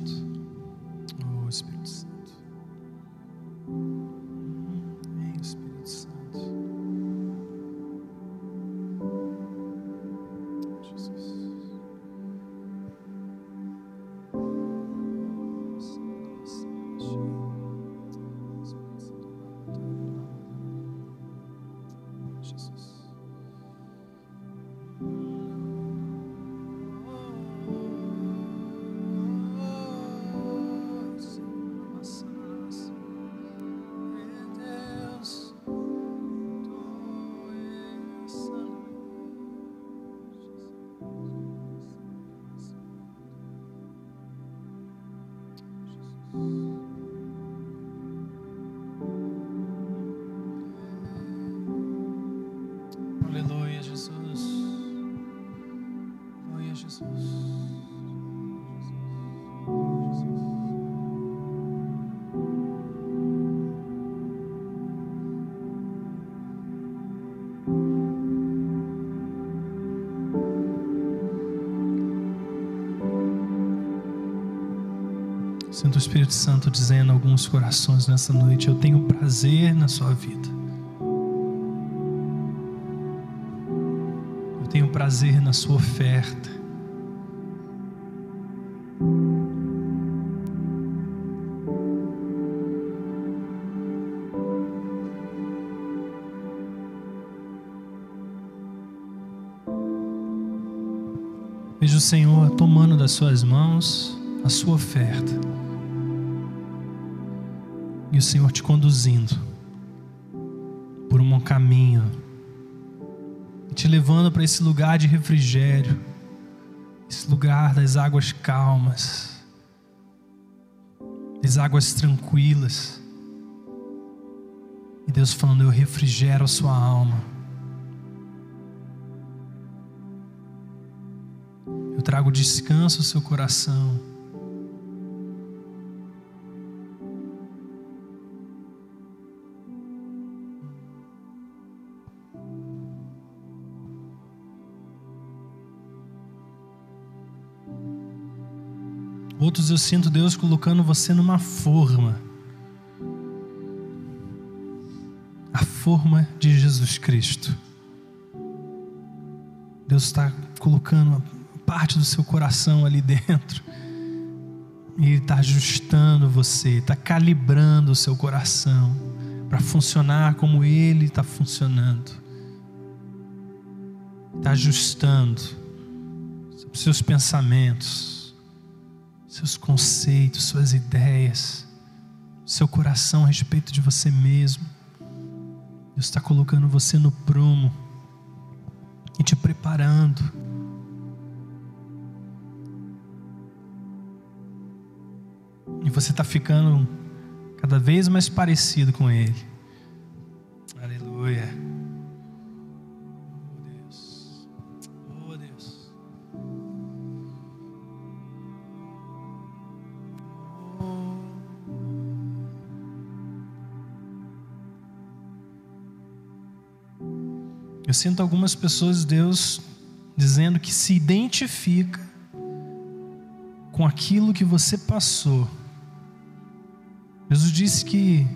Speaker 1: Sinto o Espírito Santo dizendo a alguns corações nessa noite: Eu tenho prazer na sua vida. Eu tenho prazer na sua oferta. Veja o Senhor tomando das suas mãos a sua oferta e o Senhor te conduzindo por um caminho, te levando para esse lugar de refrigério, esse lugar das águas calmas, das águas tranquilas. E Deus falando: Eu refrigero a sua alma. Eu trago descanso ao seu coração. Outros eu sinto Deus colocando você numa forma. A forma de Jesus Cristo. Deus está colocando parte do seu coração ali dentro. E Ele está ajustando você, está calibrando o seu coração para funcionar como Ele está funcionando. Está ajustando seus pensamentos seus conceitos, suas ideias, seu coração a respeito de você mesmo. Deus está colocando você no prumo e te preparando. E você está ficando cada vez mais parecido com Ele. Aleluia. Eu sinto algumas pessoas, Deus, dizendo que se identifica com aquilo que você passou. Jesus disse que,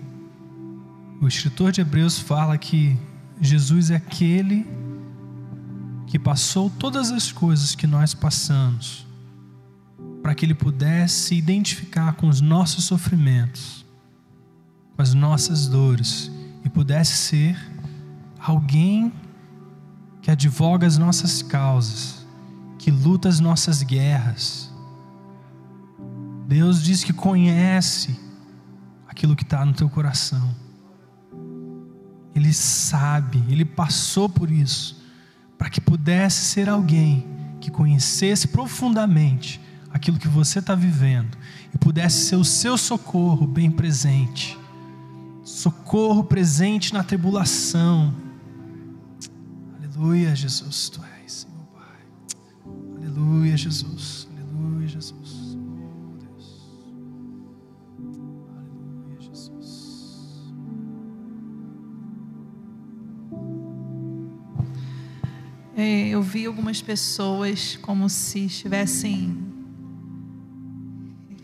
Speaker 1: o escritor de Hebreus fala que Jesus é aquele que passou todas as coisas que nós passamos, para que ele pudesse se identificar com os nossos sofrimentos, com as nossas dores, e pudesse ser alguém que advoga as nossas causas, que luta as nossas guerras. Deus diz que conhece aquilo que está no teu coração. Ele sabe, ele passou por isso, para que pudesse ser alguém que conhecesse profundamente aquilo que você está vivendo e pudesse ser o seu socorro bem presente socorro presente na tribulação Aleluia, Jesus, tu és, meu Pai. Aleluia, Jesus. Aleluia, Jesus. Oh, Deus. Aleluia, Jesus.
Speaker 2: É, eu vi algumas pessoas como se estivessem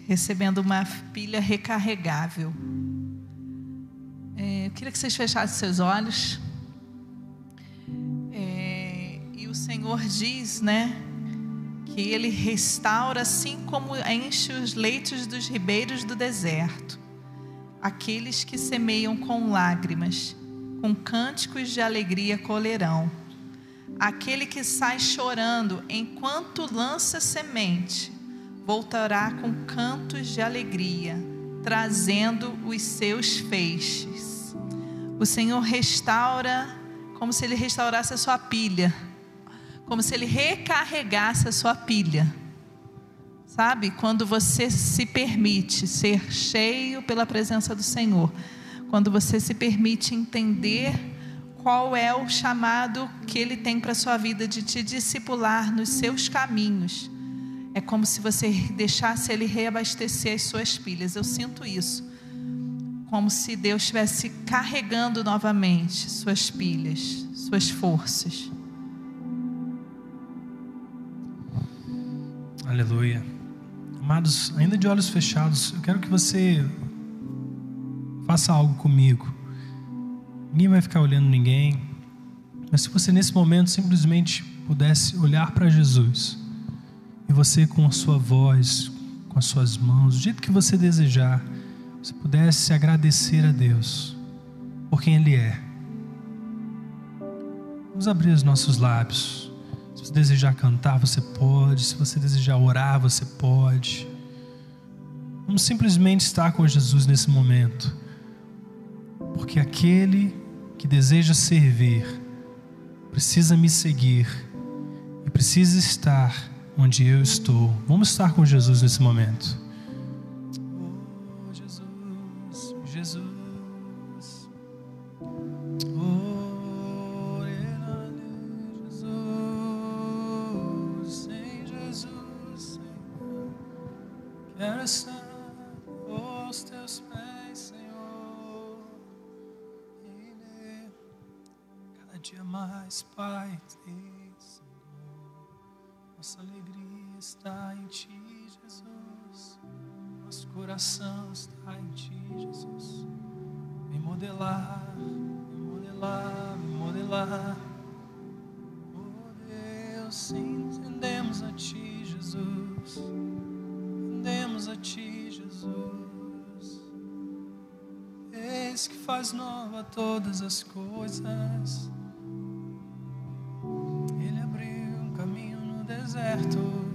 Speaker 2: recebendo uma pilha recarregável. É, eu queria que vocês fechassem seus olhos. Senhor diz, né, que Ele restaura assim como enche os leitos dos ribeiros do deserto, aqueles que semeiam com lágrimas, com cânticos de alegria colherão. Aquele que sai chorando enquanto lança semente, voltará com cantos de alegria, trazendo os seus feixes. O Senhor restaura como se Ele restaurasse a sua pilha como se ele recarregasse a sua pilha. Sabe? Quando você se permite ser cheio pela presença do Senhor, quando você se permite entender qual é o chamado que ele tem para sua vida de te discipular nos seus caminhos. É como se você deixasse ele reabastecer as suas pilhas. Eu sinto isso. Como se Deus estivesse carregando novamente suas pilhas, suas forças.
Speaker 1: Aleluia. Amados, ainda de olhos fechados, eu quero que você faça algo comigo. Ninguém vai ficar olhando ninguém, mas se você nesse momento simplesmente pudesse olhar para Jesus e você com a sua voz, com as suas mãos, do jeito que você desejar, você pudesse agradecer a Deus por quem Ele é. Vamos abrir os nossos lábios. Se você desejar cantar, você pode. Se você desejar orar, você pode. Vamos simplesmente estar com Jesus nesse momento. Porque aquele que deseja servir precisa me seguir e precisa estar onde eu estou. Vamos estar com Jesus nesse momento. Faz nova todas as coisas. Ele abriu um caminho no deserto.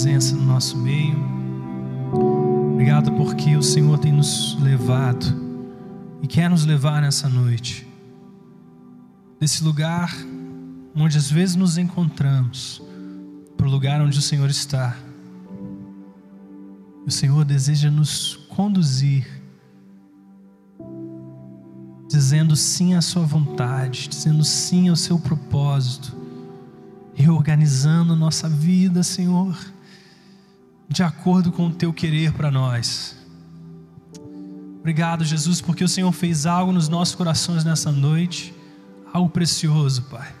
Speaker 1: Presença no nosso meio. Obrigado porque o Senhor tem nos levado e quer nos levar nessa noite desse lugar onde às vezes nos encontramos para o lugar onde o Senhor está. O Senhor deseja nos conduzir, dizendo sim à Sua vontade, dizendo sim ao Seu propósito, reorganizando nossa vida, Senhor, de acordo com o Teu querer para nós. Obrigado, Jesus, porque o Senhor fez algo nos nossos corações nessa noite, algo precioso, Pai.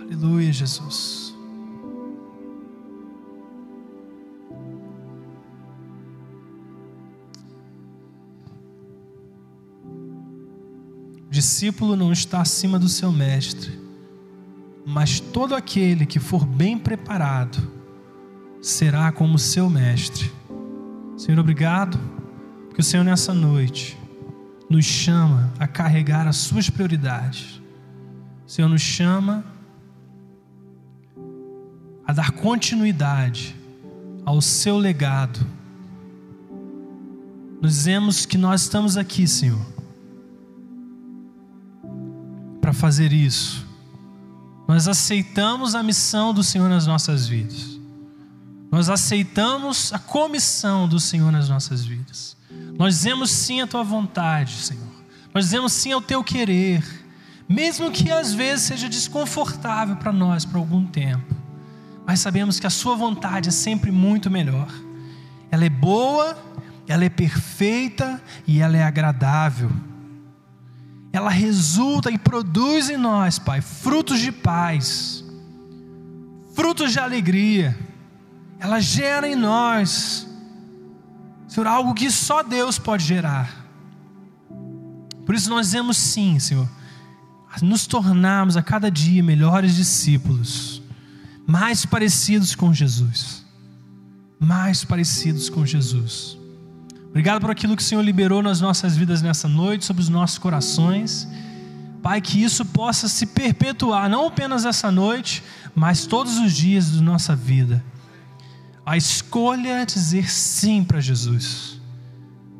Speaker 1: Aleluia, Jesus. O discípulo não está acima do seu mestre, mas todo aquele que for bem preparado será como seu mestre. Senhor, obrigado, porque o Senhor nessa noite nos chama a carregar as suas prioridades. O Senhor nos chama a dar continuidade ao seu legado. Nós dizemos que nós estamos aqui, Senhor, para fazer isso. Nós aceitamos a missão do Senhor nas nossas vidas. Nós aceitamos a comissão do Senhor nas nossas vidas. Nós dizemos sim à tua vontade, Senhor. Nós dizemos sim ao teu querer, mesmo que às vezes seja desconfortável para nós por algum tempo. Mas sabemos que a sua vontade é sempre muito melhor. Ela é boa, ela é perfeita e ela é agradável. Ela resulta e produz em nós, Pai, frutos de paz, frutos de alegria. Ela gera em nós, Senhor, algo que só Deus pode gerar. Por isso nós dizemos sim, Senhor, a nos tornarmos a cada dia melhores discípulos, mais parecidos com Jesus, mais parecidos com Jesus. Obrigado por aquilo que o Senhor liberou nas nossas vidas nessa noite, sobre os nossos corações. Pai, que isso possa se perpetuar, não apenas essa noite, mas todos os dias da nossa vida. A escolha é dizer sim para Jesus,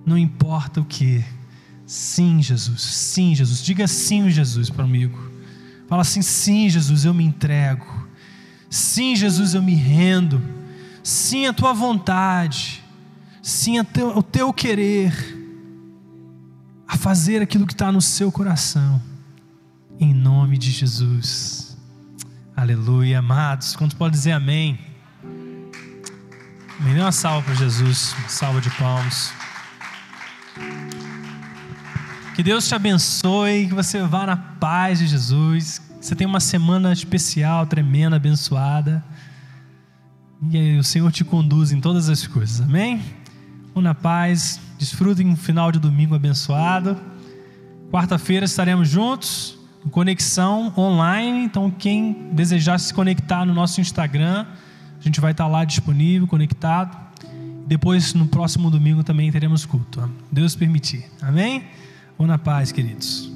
Speaker 1: não importa o que. Sim, Jesus, sim, Jesus. Diga sim, Jesus, para amigo. Fala assim: sim, Jesus, eu me entrego. Sim, Jesus, eu me rendo. Sim, a tua vontade. Sim, o teu querer. A fazer aquilo que está no seu coração. Em nome de Jesus. Aleluia, amados. Quanto pode dizer amém? Me dê uma salva para Jesus. Uma salva de palmas. Que Deus te abençoe, que você vá na paz de Jesus. Que você tenha uma semana especial, tremenda, abençoada. E o Senhor te conduz em todas as coisas. Amém? Vão na paz. Desfrutem um final de domingo abençoado. Quarta-feira estaremos juntos, em conexão online. Então, quem desejar se conectar no nosso Instagram, a gente vai estar lá disponível, conectado. Depois, no próximo domingo, também teremos culto. Deus permitir. Amém? Vão na paz, queridos.